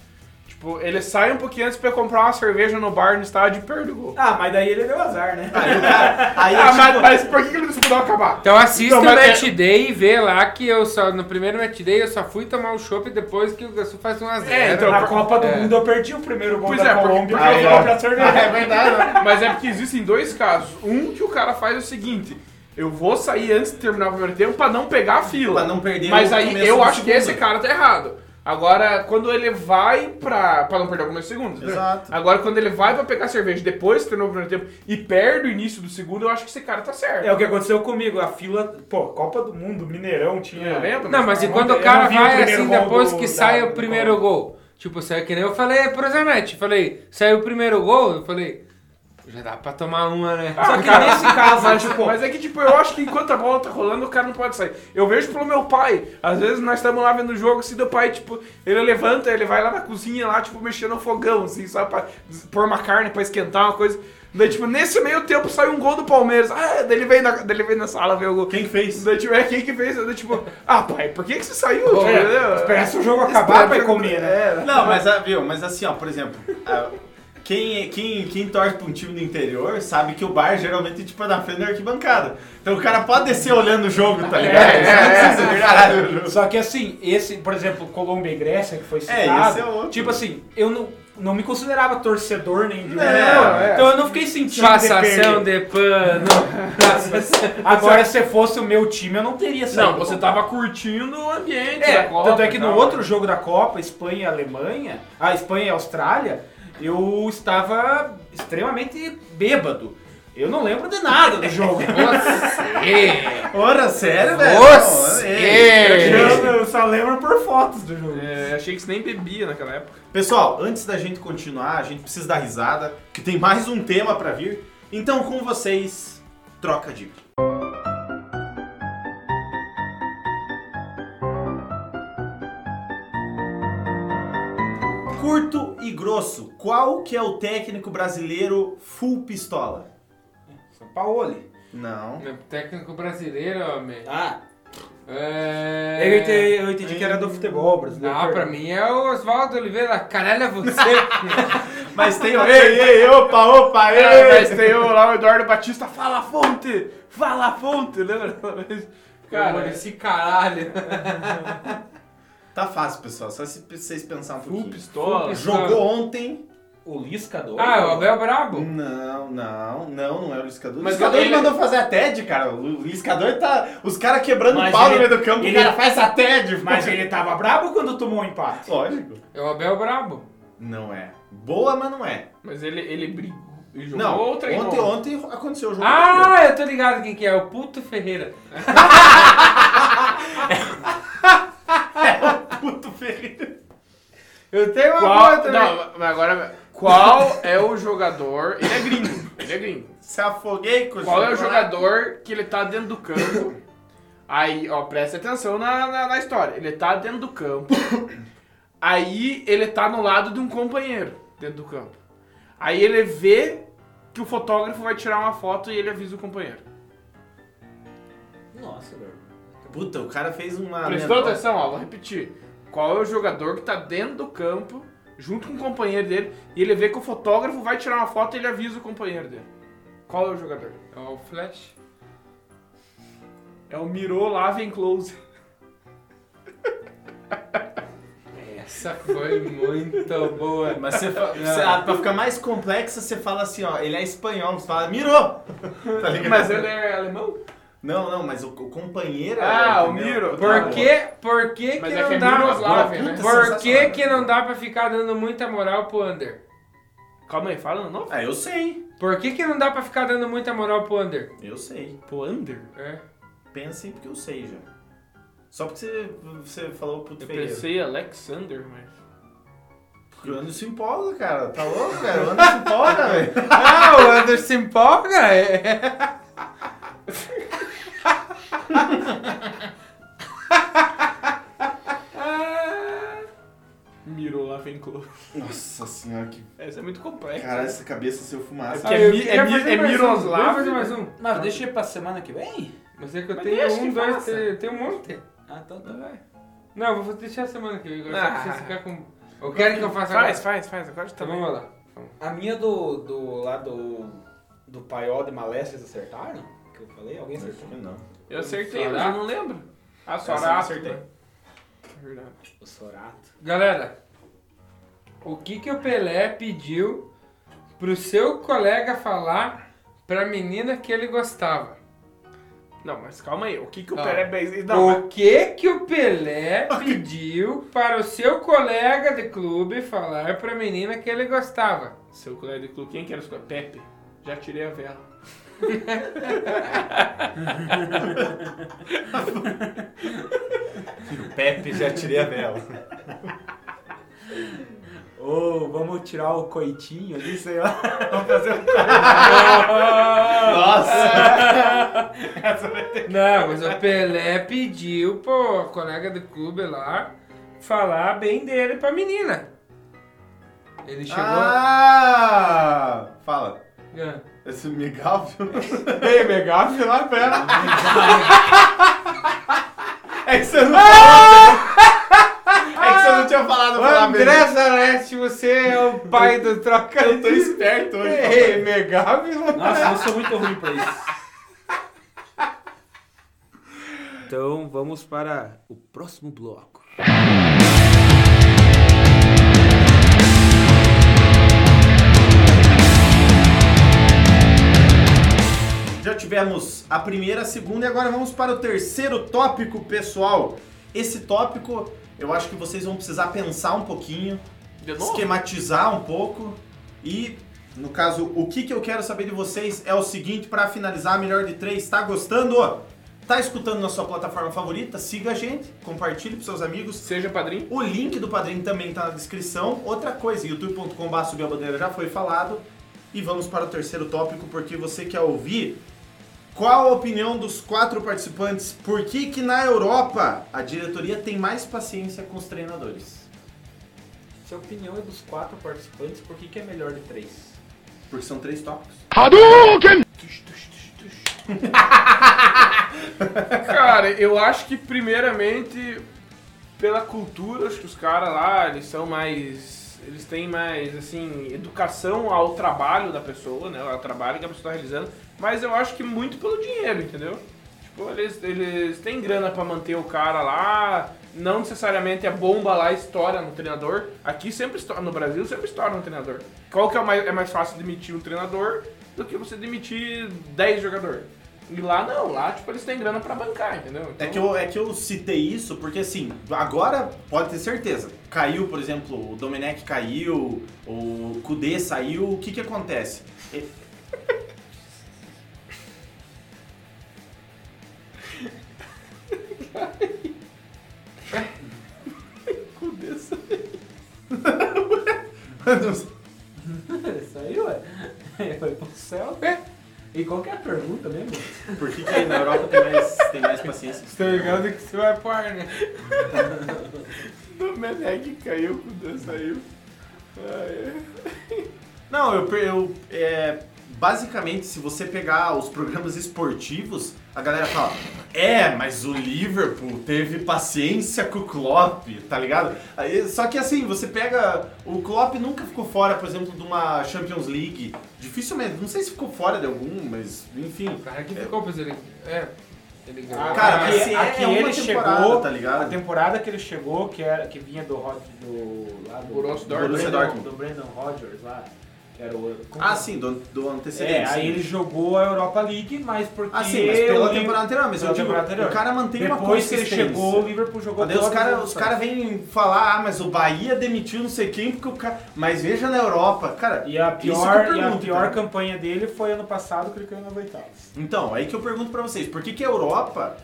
Speaker 4: Tipo, ele sai um pouquinho antes pra comprar uma cerveja no bar no estádio e perde o gol.
Speaker 2: Ah, mas daí ele deu azar, né?
Speaker 1: Aí o cara. Aí é
Speaker 4: Ah,
Speaker 1: tipo-
Speaker 4: mas, mas por que que ele não esperou acabar?
Speaker 3: Então assista
Speaker 4: Não,
Speaker 3: o
Speaker 4: mas é-
Speaker 3: Match Day e vê lá que eu só, no primeiro Match Day eu só fui tomar o chopp depois que o Iguaçu faz 1x0.
Speaker 4: É, então,
Speaker 2: Na Copa do
Speaker 3: É.
Speaker 2: Mundo eu perdi o primeiro gol
Speaker 4: Pois
Speaker 2: da
Speaker 4: é, porque-
Speaker 2: Colômbia
Speaker 4: porque-
Speaker 2: porque eu
Speaker 1: Ah,
Speaker 2: fui pra cerveja.
Speaker 1: É verdade.
Speaker 4: Mas é porque existem dois casos. Um que o cara faz o seguinte: eu vou sair antes de terminar o primeiro tempo pra não pegar a fila.
Speaker 1: Pra não perder
Speaker 4: Mas aí
Speaker 1: começo
Speaker 4: eu
Speaker 1: do
Speaker 4: acho que
Speaker 1: segundo.
Speaker 4: esse cara tá errado. Agora, quando ele vai pra. pra não perder o começo do segundo. entendeu?
Speaker 1: Exato.
Speaker 4: Agora, quando ele vai pra pegar cerveja depois que terminou o primeiro tempo e perde o início do segundo, eu acho que esse cara tá certo.
Speaker 2: É o que aconteceu comigo, a fila, pô, Copa do Mundo, Mineirão tinha.
Speaker 4: Eu lembro,
Speaker 3: Não, mas e quando
Speaker 2: não
Speaker 3: o cara
Speaker 2: o
Speaker 3: vai
Speaker 2: primeiro
Speaker 3: assim depois
Speaker 2: do-
Speaker 3: que
Speaker 2: da-
Speaker 3: sai o primeiro gol? Tipo, saiu que nem eu falei pro Zanetti, falei, saiu o primeiro gol, eu falei, Já dá pra tomar uma, né?
Speaker 2: Só que nesse caso,
Speaker 4: Mas,
Speaker 2: tipo,
Speaker 4: mas é que, tipo, eu acho que enquanto a bola tá rolando, o cara não pode sair. Eu vejo pelo meu pai. Às vezes nós estamos lá vendo o jogo, assim, do pai, tipo, ele levanta, ele vai lá na cozinha, lá, tipo, mexendo no fogão, assim, sabe? Pra pôr uma carne pra esquentar uma coisa. Daí, tipo, nesse meio tempo sai um gol do Palmeiras. Ah, daí ele vem na, daí ele vem na sala ver o gol.
Speaker 1: Quem que fez?
Speaker 4: Daí, tipo, é quem que fez? Daí, tipo, ah, pai, por que que você saiu? Entendeu?
Speaker 2: Espera o jogo acabar pra comer, né?
Speaker 4: É,
Speaker 1: Não, mas, ah, viu, mas assim, ó, por exemplo, ah, quem, quem, quem torce pra um time do interior sabe que o bar geralmente tipo, é na frente da arquibancada. Então o cara pode descer olhando o jogo, tá ligado?
Speaker 4: É,
Speaker 1: não
Speaker 4: é,
Speaker 1: o jogo.
Speaker 2: Só que assim, esse, por exemplo, Colômbia e Grécia, que foi
Speaker 1: É,
Speaker 2: citado,
Speaker 1: esse é outro.
Speaker 2: tipo assim, eu não, não me considerava torcedor nem de
Speaker 1: Não,
Speaker 4: é.
Speaker 2: Então eu não fiquei sentindo de
Speaker 3: Passação
Speaker 2: perder.
Speaker 3: de pano.
Speaker 2: Agora, se fosse o meu time, eu não teria saído.
Speaker 4: Não, você tava curtindo o ambiente
Speaker 2: É,
Speaker 4: da Copa
Speaker 2: tanto é que no outro jogo da Copa, Espanha e Alemanha, a Espanha e Austrália, eu estava extremamente bêbado. Eu não lembro de nada do jogo.
Speaker 3: Você!
Speaker 1: Ora, sério, velho?
Speaker 3: Você!
Speaker 2: Eu, eu só lembro por fotos do jogo.
Speaker 4: É, achei que você nem bebia naquela época.
Speaker 1: Pessoal, antes da gente continuar, a gente precisa dar risada, que tem mais um tema pra vir. Então, com vocês, troca de. Grosso, qual que é o técnico brasileiro full pistola?
Speaker 2: São Paulo.
Speaker 1: Não.
Speaker 3: Meu técnico brasileiro, homem.
Speaker 2: Ah,
Speaker 3: É...
Speaker 2: eu entendi, eu entendi que era do futebol brasileiro.
Speaker 3: Ah, pra mim é o Oswaldo Oliveira. Caralho, é você.
Speaker 1: Mas tem. ei, ei, opa, opa, ei!
Speaker 4: É, mas tem o, lá o Eduardo Batista, fala a fonte! Fala a fonte, lembra?
Speaker 3: Cara,
Speaker 4: Cara,
Speaker 3: esse caralho.
Speaker 1: Tá fácil, pessoal, só se vocês pensar um
Speaker 4: full
Speaker 1: pouquinho.
Speaker 4: pistola.
Speaker 1: Jogou ontem.
Speaker 2: O Lisca doido.
Speaker 3: Ah, é o Abel Brabo?
Speaker 1: Não, não, não, não é o Liscador. O
Speaker 4: Mas
Speaker 1: Liscador
Speaker 4: ele-
Speaker 1: mandou fazer a TED, cara. O Liscador tá. Os caras quebrando
Speaker 2: Mas
Speaker 1: pau no
Speaker 2: ele-
Speaker 1: meio do campo,
Speaker 2: ele-
Speaker 1: o cara faz a TED.
Speaker 2: Mas ele tava brabo quando tomou o empate.
Speaker 1: Lógico.
Speaker 3: É o Abel Brabo.
Speaker 1: Não é. Boa, mas não é.
Speaker 4: Mas ele, ele brigou. Ele jogou
Speaker 1: Não,
Speaker 4: ou treinou?
Speaker 1: ontem, ontem aconteceu o jogo.
Speaker 3: Ah, eu tô ligado quem que é. O Puto Ferreira. Eu tenho uma
Speaker 4: Qual,
Speaker 3: boa também.
Speaker 4: não, mas agora, qual é o jogador? Ele é gringo, ele é gringo.
Speaker 1: Se afoguei com
Speaker 4: Qual é o
Speaker 1: chocolate.
Speaker 4: jogador que ele tá dentro do campo? Aí, ó, presta atenção na, na, na história. Ele tá dentro do campo. Aí ele tá no lado de um companheiro dentro do campo. Aí ele vê que o fotógrafo vai tirar uma foto e ele avisa o companheiro.
Speaker 2: Nossa, velho.
Speaker 1: Puta, o cara fez uma.
Speaker 4: Prestou atenção, ó, vou repetir. Qual é o jogador que tá dentro do campo, junto com o companheiro dele, e ele vê que o fotógrafo vai tirar uma foto e ele avisa o companheiro dele? Qual é o jogador?
Speaker 3: É o Flash.
Speaker 4: É o Mirô lá, vem close.
Speaker 3: Essa foi muito boa.
Speaker 1: Mas você, fa- você- ah, pra ficar mais complexa, você fala assim, ó, ele é espanhol, você fala, mirou! Tá?
Speaker 4: Mas ele é alemão?
Speaker 1: Não, não, mas o, o companheiro.
Speaker 4: Ah,
Speaker 1: é,
Speaker 4: o? Miro.
Speaker 3: Por que, por que, que
Speaker 4: Mas é
Speaker 3: não
Speaker 4: é
Speaker 3: dá...
Speaker 4: Miroslav,
Speaker 1: Puta,
Speaker 4: né?
Speaker 1: puta.
Speaker 3: Por que,
Speaker 1: sensacional.
Speaker 3: que não dá pra ficar dando muita moral pro Under?
Speaker 4: Calma aí, fala no novo.
Speaker 1: Ah, eu sei.
Speaker 3: Por que, que não dá pra ficar dando muita moral pro Under?
Speaker 1: Eu sei.
Speaker 4: Pô, Under?
Speaker 3: É.
Speaker 1: Pensem porque eu sei já. Só porque você, você falou pro
Speaker 4: Eu
Speaker 1: Ferreira.
Speaker 4: pensei Alexander, mas...
Speaker 1: Porque o Anderson se empolga, cara. Tá louco, cara? O Anderson se empolga, velho.
Speaker 3: Ah, o Under se empolga? É.
Speaker 4: Mirou lá, vem close.
Speaker 1: Nossa senhora, que.
Speaker 4: Essa é muito complexa.
Speaker 1: Cara, essa cabeça seu fumaça.
Speaker 4: que
Speaker 3: Ah,
Speaker 4: é
Speaker 3: eu
Speaker 4: é é
Speaker 3: mais um.
Speaker 4: Miroslav,
Speaker 3: Vamos fazer
Speaker 4: né?
Speaker 3: mais um.
Speaker 2: Mas deixa eu ir pra semana que vem.
Speaker 3: Mas é que eu
Speaker 4: Mas
Speaker 3: tenho um, dois, três, tem um monte.
Speaker 2: Ah, então tá.
Speaker 3: Não, eu vou deixar a semana que vem. Agora só pra
Speaker 4: Ah.
Speaker 3: vocês ficar com... Eu quero que eu faça
Speaker 4: Faz,
Speaker 3: agora.
Speaker 4: faz, faz. Agora tá
Speaker 3: vamos lá.
Speaker 2: A minha do, do lá do, do paiol de Malé, vocês acertaram? Que eu falei? Alguém acertou?
Speaker 1: Não.
Speaker 4: Eu acertei, mas
Speaker 3: Sorato.
Speaker 4: eu não lembro. Ah,
Speaker 1: Essa eu
Speaker 4: Sorato.
Speaker 1: acertei.
Speaker 4: né? É verdade.
Speaker 2: O Sorato.
Speaker 3: Galera, o que que o Pelé pediu pro seu colega falar pra menina que ele gostava?
Speaker 4: Não, mas calma aí. O que que o
Speaker 3: Ah.
Speaker 4: Pelé fez? Não, mas-
Speaker 3: o que que o Pelé pediu para o seu colega de clube falar pra menina que ele gostava?
Speaker 4: Seu colega de clube, quem que era o seu Pepe. Já tirei a vela.
Speaker 1: O Pepe já tirei a vela.
Speaker 2: Ô, vamos tirar o coitinho ali, sei lá. Vamos fazer um
Speaker 1: Nossa!
Speaker 3: Não, mas o Pelé pediu pro colega do clube lá falar bem dele pra menina. Ele chegou.
Speaker 1: Ah! Fala.
Speaker 3: Ah.
Speaker 1: Esse viu?
Speaker 4: Ei, Megaf, lá pera.
Speaker 1: É que você não falou. É que você não tinha falado pra
Speaker 3: André Zanetti, você é o pai do troca.
Speaker 1: Eu tô esperto hoje.
Speaker 3: Ei, Megávila.
Speaker 2: Nossa, eu sou muito ruim pra isso. Então vamos para o próximo bloco.
Speaker 1: Já tivemos a primeira, a segunda e agora vamos para o terceiro tópico, pessoal. Esse tópico, eu acho que vocês vão precisar pensar um pouquinho, esquematizar um pouco e, no caso, o que, que eu quero saber de vocês é o seguinte, para finalizar, a melhor de três, tá gostando? Tá escutando na sua plataforma favorita? Siga a gente, compartilhe para seus amigos.
Speaker 4: Seja padrinho.
Speaker 1: O link do padrinho também tá na descrição. Outra coisa, youtube.com.br já foi falado. E vamos para o terceiro tópico, porque você quer ouvir qual a opinião dos quatro participantes. Por que, que na Europa a diretoria tem mais paciência com os treinadores?
Speaker 2: Se a opinião é dos quatro participantes, por que, que é melhor de três?
Speaker 1: Porque são três tópicos.
Speaker 4: Cara, eu acho que primeiramente pela cultura, acho que os caras lá, eles são mais. Eles têm mais, assim, educação ao trabalho da pessoa, né? Ao trabalho que a pessoa tá realizando. Mas eu acho que muito pelo dinheiro, entendeu? Tipo, eles, eles têm grana pra manter o cara lá. Não necessariamente a bomba lá estoura no treinador. Aqui sempre estoura, no Brasil sempre estoura no treinador. Qual que é, mais, é mais fácil demitir um treinador do que você demitir 10 jogadores? E lá não, lá tipo eles têm grana pra bancar, entendeu?
Speaker 1: É
Speaker 4: Então-
Speaker 1: que, eu, é que eu citei isso porque, assim, agora pode ter certeza. Caiu, por exemplo, o Domenech caiu, o Kudê saiu, o que que acontece? E-
Speaker 2: Isso aí, ué. Foi pro céu. E qual que é a pergunta mesmo?
Speaker 1: Por que, que na Europa tem mais, tem mais paciência?
Speaker 3: Tá ligado que você vai pro ar, né?
Speaker 4: Domenech caiu, o Kudê saiu. Ah, é.
Speaker 1: Não, eu, eu é, basicamente, se você pegar os programas esportivos, a galera fala: É, mas o Liverpool teve paciência com o Klopp, tá ligado? Aí, só que assim, você pega. O Klopp nunca ficou fora, por exemplo, de uma Champions League. Dificilmente, não sei se ficou fora de algum, mas enfim.
Speaker 3: O cara que ficou, pois ele. É. Ele ganhou.
Speaker 2: Ah,
Speaker 1: Cara,
Speaker 2: aqui-
Speaker 1: mas é-
Speaker 2: aqui
Speaker 1: é
Speaker 2: ele chegou,
Speaker 1: tá ligado?
Speaker 2: A temporada que ele chegou, que, era, que vinha do, do, lá do, do.
Speaker 1: Borussia Dortmund.
Speaker 2: do Brandon Rodgers lá, era o... como
Speaker 1: Ah, sim, do, do antecedente.
Speaker 2: É, aí
Speaker 1: sim.
Speaker 2: ele jogou a Europa League, mas porque...
Speaker 1: Ah, sim, mas pela temporada anterior, mas eu digo,
Speaker 2: anterior.
Speaker 1: o cara mantém uma
Speaker 2: Depois que ele chegou, o Liverpool jogou
Speaker 1: Daí os caras
Speaker 2: as
Speaker 1: os cara vêm falar, ah, mas o Bahia demitiu não sei quem, porque o cara. Mas veja na Europa, cara.
Speaker 2: E a pior, e a
Speaker 1: pergunto,
Speaker 2: pior
Speaker 1: cara.
Speaker 2: campanha dele foi ano passado, que ele caiu nas oitavas.
Speaker 1: Então, aí que eu pergunto pra vocês, por que, que a Europa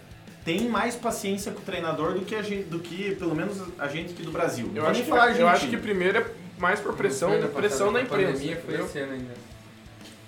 Speaker 1: tem mais paciência com o treinador do que, a gente, do que pelo menos a gente aqui do Brasil?
Speaker 4: Eu acho, que, eu acho que primeiro é mais por pressão,
Speaker 3: da
Speaker 4: pressão
Speaker 3: passada, ainda.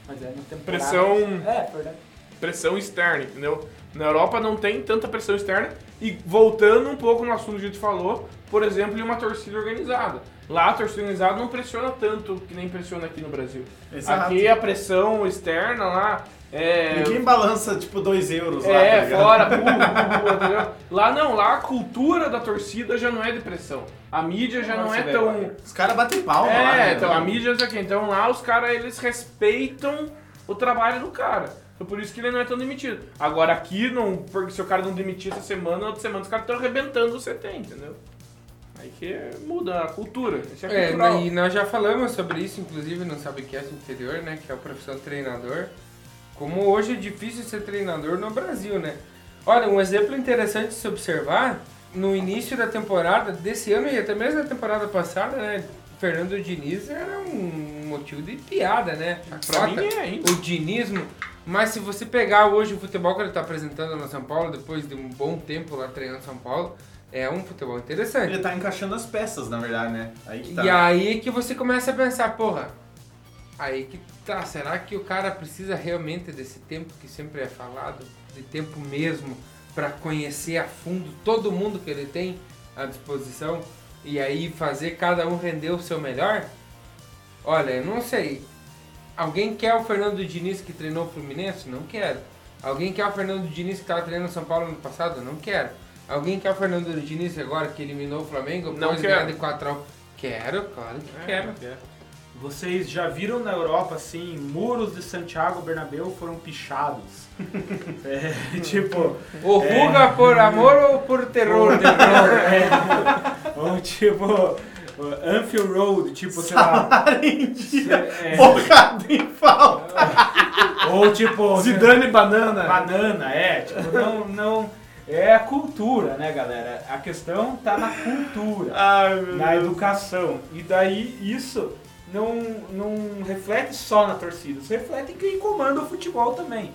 Speaker 2: Mas é na.
Speaker 4: Pressão,
Speaker 2: É, verdade.
Speaker 4: pressão externa, entendeu? Na Europa não tem tanta pressão externa. E voltando um pouco no assunto que a gente falou, por exemplo, em uma torcida organizada. Lá a torcida organizada não pressiona tanto que nem pressiona aqui no Brasil.
Speaker 1: Exato.
Speaker 4: Aqui a pressão externa lá é.
Speaker 1: Ninguém balança tipo 2 euros lá. tá
Speaker 4: É,
Speaker 1: ligado?
Speaker 4: fora, burro, entendeu? Lá não, lá a cultura da torcida já não é de pressão. A mídia já não é tão.
Speaker 2: velho.
Speaker 1: Os caras batem palma lá.
Speaker 4: É,
Speaker 1: né?
Speaker 4: então a mídia isso aqui. Então lá os caras eles respeitam o trabalho do cara. Então por isso que ele não é tão demitido. Agora aqui, não, porque se o cara não demitir essa semana, outra semana os caras estão arrebentando o CT, entendeu? Aí que muda a cultura. Isso é,
Speaker 3: É,
Speaker 4: cultural.
Speaker 3: e nós já falamos sobre isso, inclusive no Sabcast anterior, né? Que é a profissão treinador. Como hoje é difícil ser treinador no Brasil, né? Olha, um exemplo interessante de se observar, no início da temporada desse ano e até mesmo da temporada passada, né? Fernando Diniz era um motivo de piada, né?
Speaker 4: Pra mim é ainda.
Speaker 3: o dinismo. Mas se você pegar hoje o futebol que ele está apresentando no São Paulo, depois de um bom tempo lá treinando São Paulo, é um futebol interessante.
Speaker 1: Ele tá encaixando as peças, na verdade, né? Aí que tá.
Speaker 3: E aí que você começa a pensar, porra, aí que tá, será que o cara precisa realmente desse tempo que sempre é falado, de tempo mesmo, pra conhecer a fundo todo mundo que ele tem à disposição e aí fazer cada um render o seu melhor? Olha, eu não sei. Alguém quer o Fernando Diniz que treinou o Fluminense? Não quero. Alguém quer o Fernando Diniz que estava treinando o São Paulo no passado? Não quero. Alguém quer o Fernando Diniz agora que eliminou o Flamengo?
Speaker 4: Não quero.
Speaker 3: de 4 x Quero, claro que quero.
Speaker 2: Vocês já viram na Europa, assim, muros de Santiago Bernabéu foram pichados. É, tipo,
Speaker 3: O Ruga por amor ou por terror?
Speaker 2: é, ou tipo, Anfield Road, tipo, sei lá. é,
Speaker 1: Bocado em falta.
Speaker 2: ou tipo,
Speaker 4: Zidane Banana.
Speaker 2: banana, é, tipo, não, não. É a cultura, né, galera? A questão tá na cultura.
Speaker 4: Ai,
Speaker 2: na
Speaker 4: Deus.
Speaker 2: educação. E daí isso não, não reflete só na torcida, isso reflete em quem comanda o futebol também.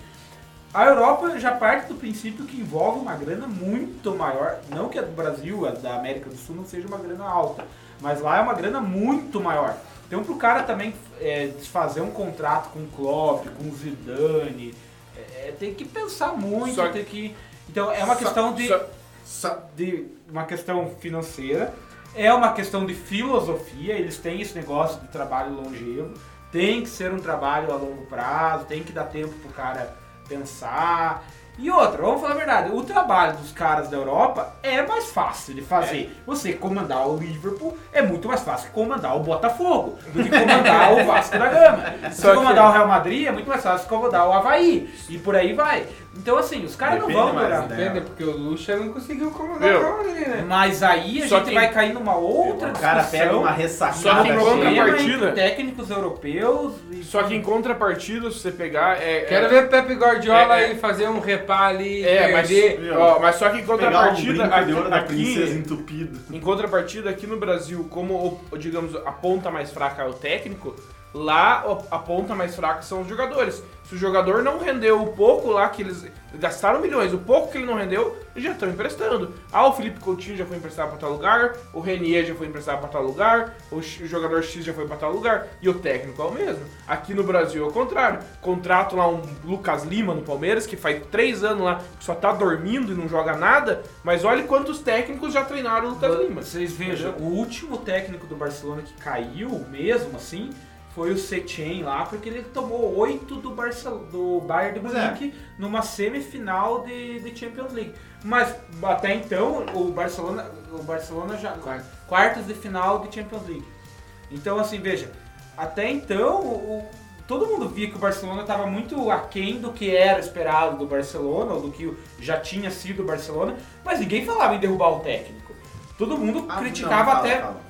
Speaker 2: A Europa já parte do princípio que envolve uma grana muito maior, não que a do Brasil, a da América do Sul não seja uma grana alta, mas lá é uma grana muito maior. Então pro cara também é, desfazer um contrato com o Klopp, com o Zidane, é, tem que pensar muito,
Speaker 4: Só-
Speaker 2: tem que... Então é uma
Speaker 4: Só-
Speaker 2: questão de
Speaker 4: só-
Speaker 2: de uma questão financeira, é uma questão de filosofia, eles têm esse negócio de trabalho longevo, tem que ser um trabalho a longo prazo, tem que dar tempo pro cara pensar. E outra, vamos falar a verdade, o trabalho dos caras da Europa é mais fácil de fazer. Você comandar o Liverpool é muito mais fácil que comandar o Botafogo do que comandar o Vasco da Gama. Se
Speaker 4: Só que-
Speaker 2: comandar o Real Madrid é muito mais fácil que comandar o Havaí. E por aí vai. Então assim, os caras não vão durar.
Speaker 1: né?
Speaker 3: Depende, porque o Lucha não conseguiu comandar Real Madrid, né?
Speaker 2: Mas aí a
Speaker 4: Só
Speaker 2: gente
Speaker 4: que-
Speaker 2: vai cair numa outra
Speaker 1: O cara
Speaker 2: discussão.
Speaker 1: pega uma ressacada.
Speaker 4: Só que em contrapartida-
Speaker 2: entre técnicos europeus e
Speaker 4: Só que em contrapartida, se você pegar. É,
Speaker 3: Quero
Speaker 4: é,
Speaker 3: ver Pepe Guardiola
Speaker 4: É, é.
Speaker 3: aí fazer um repá ali,
Speaker 4: É, mas,
Speaker 3: perder.
Speaker 4: ó, mas só que em
Speaker 1: Pegar um
Speaker 4: contrapartida,
Speaker 1: brinco de ouro da
Speaker 4: aqui,
Speaker 1: princesa entupido.
Speaker 4: em contrapartida, aqui no Brasil, como, o- digamos, a ponta mais fraca é o técnico, lá o- a ponta mais fraca são os jogadores. Se o jogador não rendeu o pouco lá que eles gastaram milhões, o pouco que ele não rendeu, eles já estão emprestando. Ah, o Felipe Coutinho já foi emprestado para tal lugar, o Renier já foi emprestado para tal lugar, o jogador X já foi para tal lugar, e o técnico é o mesmo. Aqui no Brasil é o contrário. Contrato lá um Lucas Lima no Palmeiras, que faz três anos lá, que só tá dormindo e não joga nada, mas olha quantos técnicos já treinaram o Lucas Lima.
Speaker 2: Vocês vejam, o último técnico do Barcelona que caiu mesmo assim foi o Setien lá, porque ele tomou oito do, Barcel do Bayern de
Speaker 1: é.
Speaker 2: Munique numa semifinal de, de Champions League. Mas até então o Barcelona, o Barcelona já quartos de final de Champions League. Então assim, veja, até então o- todo mundo via que o Barcelona estava muito aquém do que era esperado do Barcelona, ou do que já tinha sido o Barcelona, mas ninguém falava em derrubar o técnico. Todo mundo
Speaker 1: Ah,
Speaker 2: criticava
Speaker 1: não, fala,
Speaker 2: até.
Speaker 1: fala,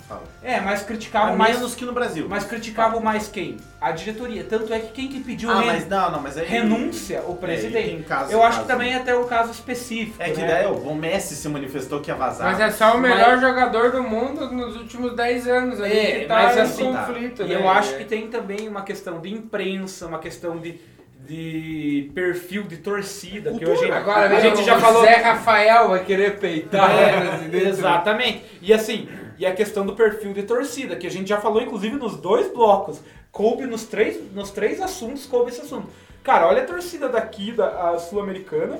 Speaker 2: É, mas criticavam
Speaker 1: A
Speaker 2: mais.
Speaker 1: menos que no Brasil.
Speaker 2: Mas criticavam mais quem? A diretoria. Tanto é que quem que pediu
Speaker 1: ah, mas não, não, mas aí...
Speaker 2: renúncia, o
Speaker 1: É,
Speaker 2: presidente.
Speaker 1: tem caso-
Speaker 2: Eu acho
Speaker 1: caso.
Speaker 2: que também é até um caso específico.
Speaker 1: É que
Speaker 2: né?
Speaker 1: daí o Messi se manifestou que ia vazar.
Speaker 3: Mas é só o melhor
Speaker 2: Mas-
Speaker 3: jogador do mundo nos últimos 10 anos aí
Speaker 2: É,
Speaker 3: que tá
Speaker 2: mas
Speaker 3: em
Speaker 2: assim,
Speaker 3: conflito,
Speaker 2: E
Speaker 3: né?
Speaker 2: eu acho que tem também uma questão de imprensa, uma questão de, de perfil de torcida. Que hoje
Speaker 3: Agora
Speaker 2: a gente já
Speaker 3: o
Speaker 2: falou.
Speaker 3: Zé Rafael vai querer peitar
Speaker 2: É,
Speaker 3: o presidente.
Speaker 2: exatamente. E assim, e a questão do perfil de torcida, que a gente já falou inclusive nos dois blocos. Coube nos três, nos três assuntos, coube esse assunto. Cara, olha a torcida daqui da sul-americana,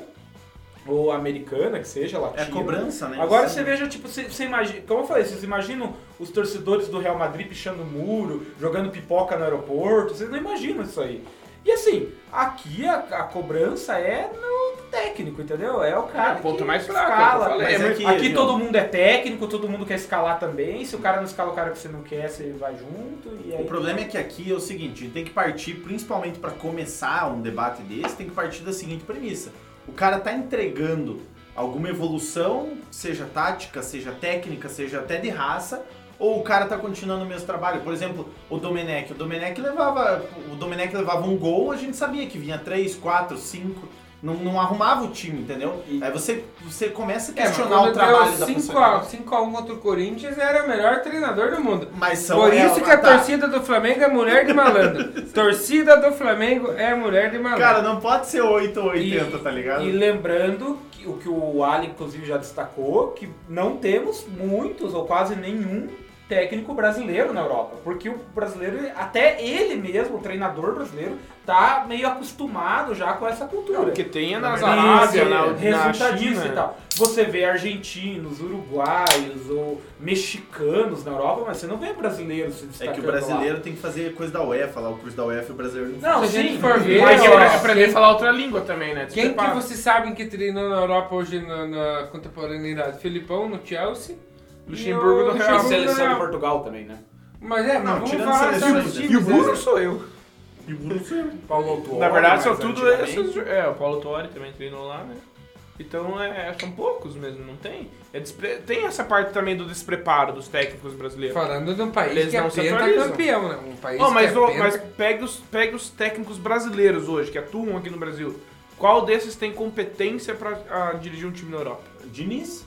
Speaker 2: ou americana, que seja,
Speaker 1: É
Speaker 2: latina.
Speaker 1: cobrança, né?
Speaker 2: Agora
Speaker 1: Sim.
Speaker 2: você veja, tipo, você, você imagina, como eu falei, vocês imaginam os torcedores do Real Madrid pichando muro, jogando pipoca no aeroporto, vocês não imaginam isso aí. E assim, aqui a, a cobrança é no técnico, entendeu? É o cara
Speaker 4: É, o ponto
Speaker 2: que
Speaker 4: mais fraco,
Speaker 2: escala.
Speaker 4: é o que eu falei.
Speaker 2: Mas
Speaker 1: Mas é
Speaker 2: aqui
Speaker 1: que,
Speaker 2: aqui todo mundo é técnico, todo mundo quer escalar também. Se o cara não escala o cara que você não quer, você vai junto. E aí
Speaker 1: O problema é que aqui é o seguinte, a gente tem que partir, principalmente para começar um debate desse, tem que partir da seguinte premissa. O cara tá entregando alguma evolução, seja tática, seja técnica, seja até de raça, ou o cara tá continuando o mesmo trabalho. Por exemplo, o Domenech. O Domenech levava, o Domenech levava um gol, a gente sabia que vinha 3, 4, 5. Não, não arrumava o time, entendeu? Aí você, você começa a
Speaker 3: É,
Speaker 1: questionar
Speaker 3: quando
Speaker 1: o trabalho da
Speaker 3: 5
Speaker 1: pessoa.
Speaker 3: a 5x1 contra o Corinthians, era o melhor treinador do mundo.
Speaker 1: Mas são
Speaker 3: Por isso
Speaker 1: é,
Speaker 3: que a
Speaker 1: tá.
Speaker 3: torcida do Flamengo é mulher de malandro. torcida do Flamengo é mulher de malandro.
Speaker 1: Cara, não pode ser 8 ou 80, tá ligado?
Speaker 2: E lembrando que o que o Ali, inclusive, já destacou, que não temos muitos ou quase nenhum técnico brasileiro na Europa. Porque o brasileiro, até ele mesmo, o treinador brasileiro, tá meio acostumado já com essa cultura.
Speaker 4: Porque tem nas
Speaker 2: Isso,
Speaker 4: Arábia, na, China.
Speaker 2: e tal. Você vê argentinos, uruguaios ou mexicanos na Europa, mas você não vê brasileiros se
Speaker 1: É
Speaker 2: destacando
Speaker 1: que o brasileiro tem que fazer coisa da UEFA lá, o curso da UEFA e o brasileiro não
Speaker 2: Não,
Speaker 3: Se a gente
Speaker 2: sim,
Speaker 3: for ver,
Speaker 4: Mas é aprender a falar outra língua também, né?
Speaker 3: Quem que
Speaker 4: Desprepara.
Speaker 3: você sabe que treinou na Europa hoje na, na contemporaneidade? Filipão no Chelsea.
Speaker 4: Luxemburgo
Speaker 3: e
Speaker 4: do
Speaker 3: o
Speaker 4: Real.
Speaker 3: Do
Speaker 2: seleção de Portugal também, né?
Speaker 3: Mas é, mas
Speaker 1: Não,
Speaker 3: vamos
Speaker 1: tirando
Speaker 3: falar
Speaker 1: seleções,
Speaker 3: certos
Speaker 1: né?
Speaker 3: times.
Speaker 4: E o Bruno
Speaker 3: né?
Speaker 4: sou eu.
Speaker 2: Paulo Autuori,
Speaker 4: Na verdade, são tudo esses. É, o Paulo Torre também treinou lá, né? Então é, são poucos mesmo, não tem? É despre- Tem essa parte também do despreparo dos técnicos brasileiros.
Speaker 3: Falando de um país
Speaker 4: Eles
Speaker 3: que é
Speaker 4: não atualizam.
Speaker 3: pentacampeão, né? Um país
Speaker 4: Oh, mas,
Speaker 3: que é penta-
Speaker 4: mas pega, os, pega os técnicos brasileiros hoje, que atuam aqui no Brasil. Qual desses tem competência pra ah, dirigir um time na Europa?
Speaker 1: Diniz?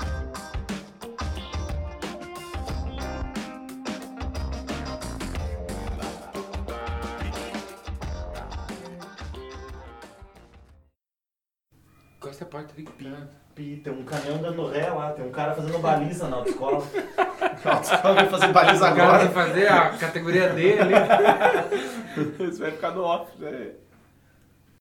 Speaker 1: Tem um caminhão dando ré lá, tem um cara fazendo baliza na autoescola. Na autoescola vai fazer baliza
Speaker 3: O cara vai
Speaker 1: agora.
Speaker 3: fazer a categoria D ali.
Speaker 4: Isso vai ficar no off, né?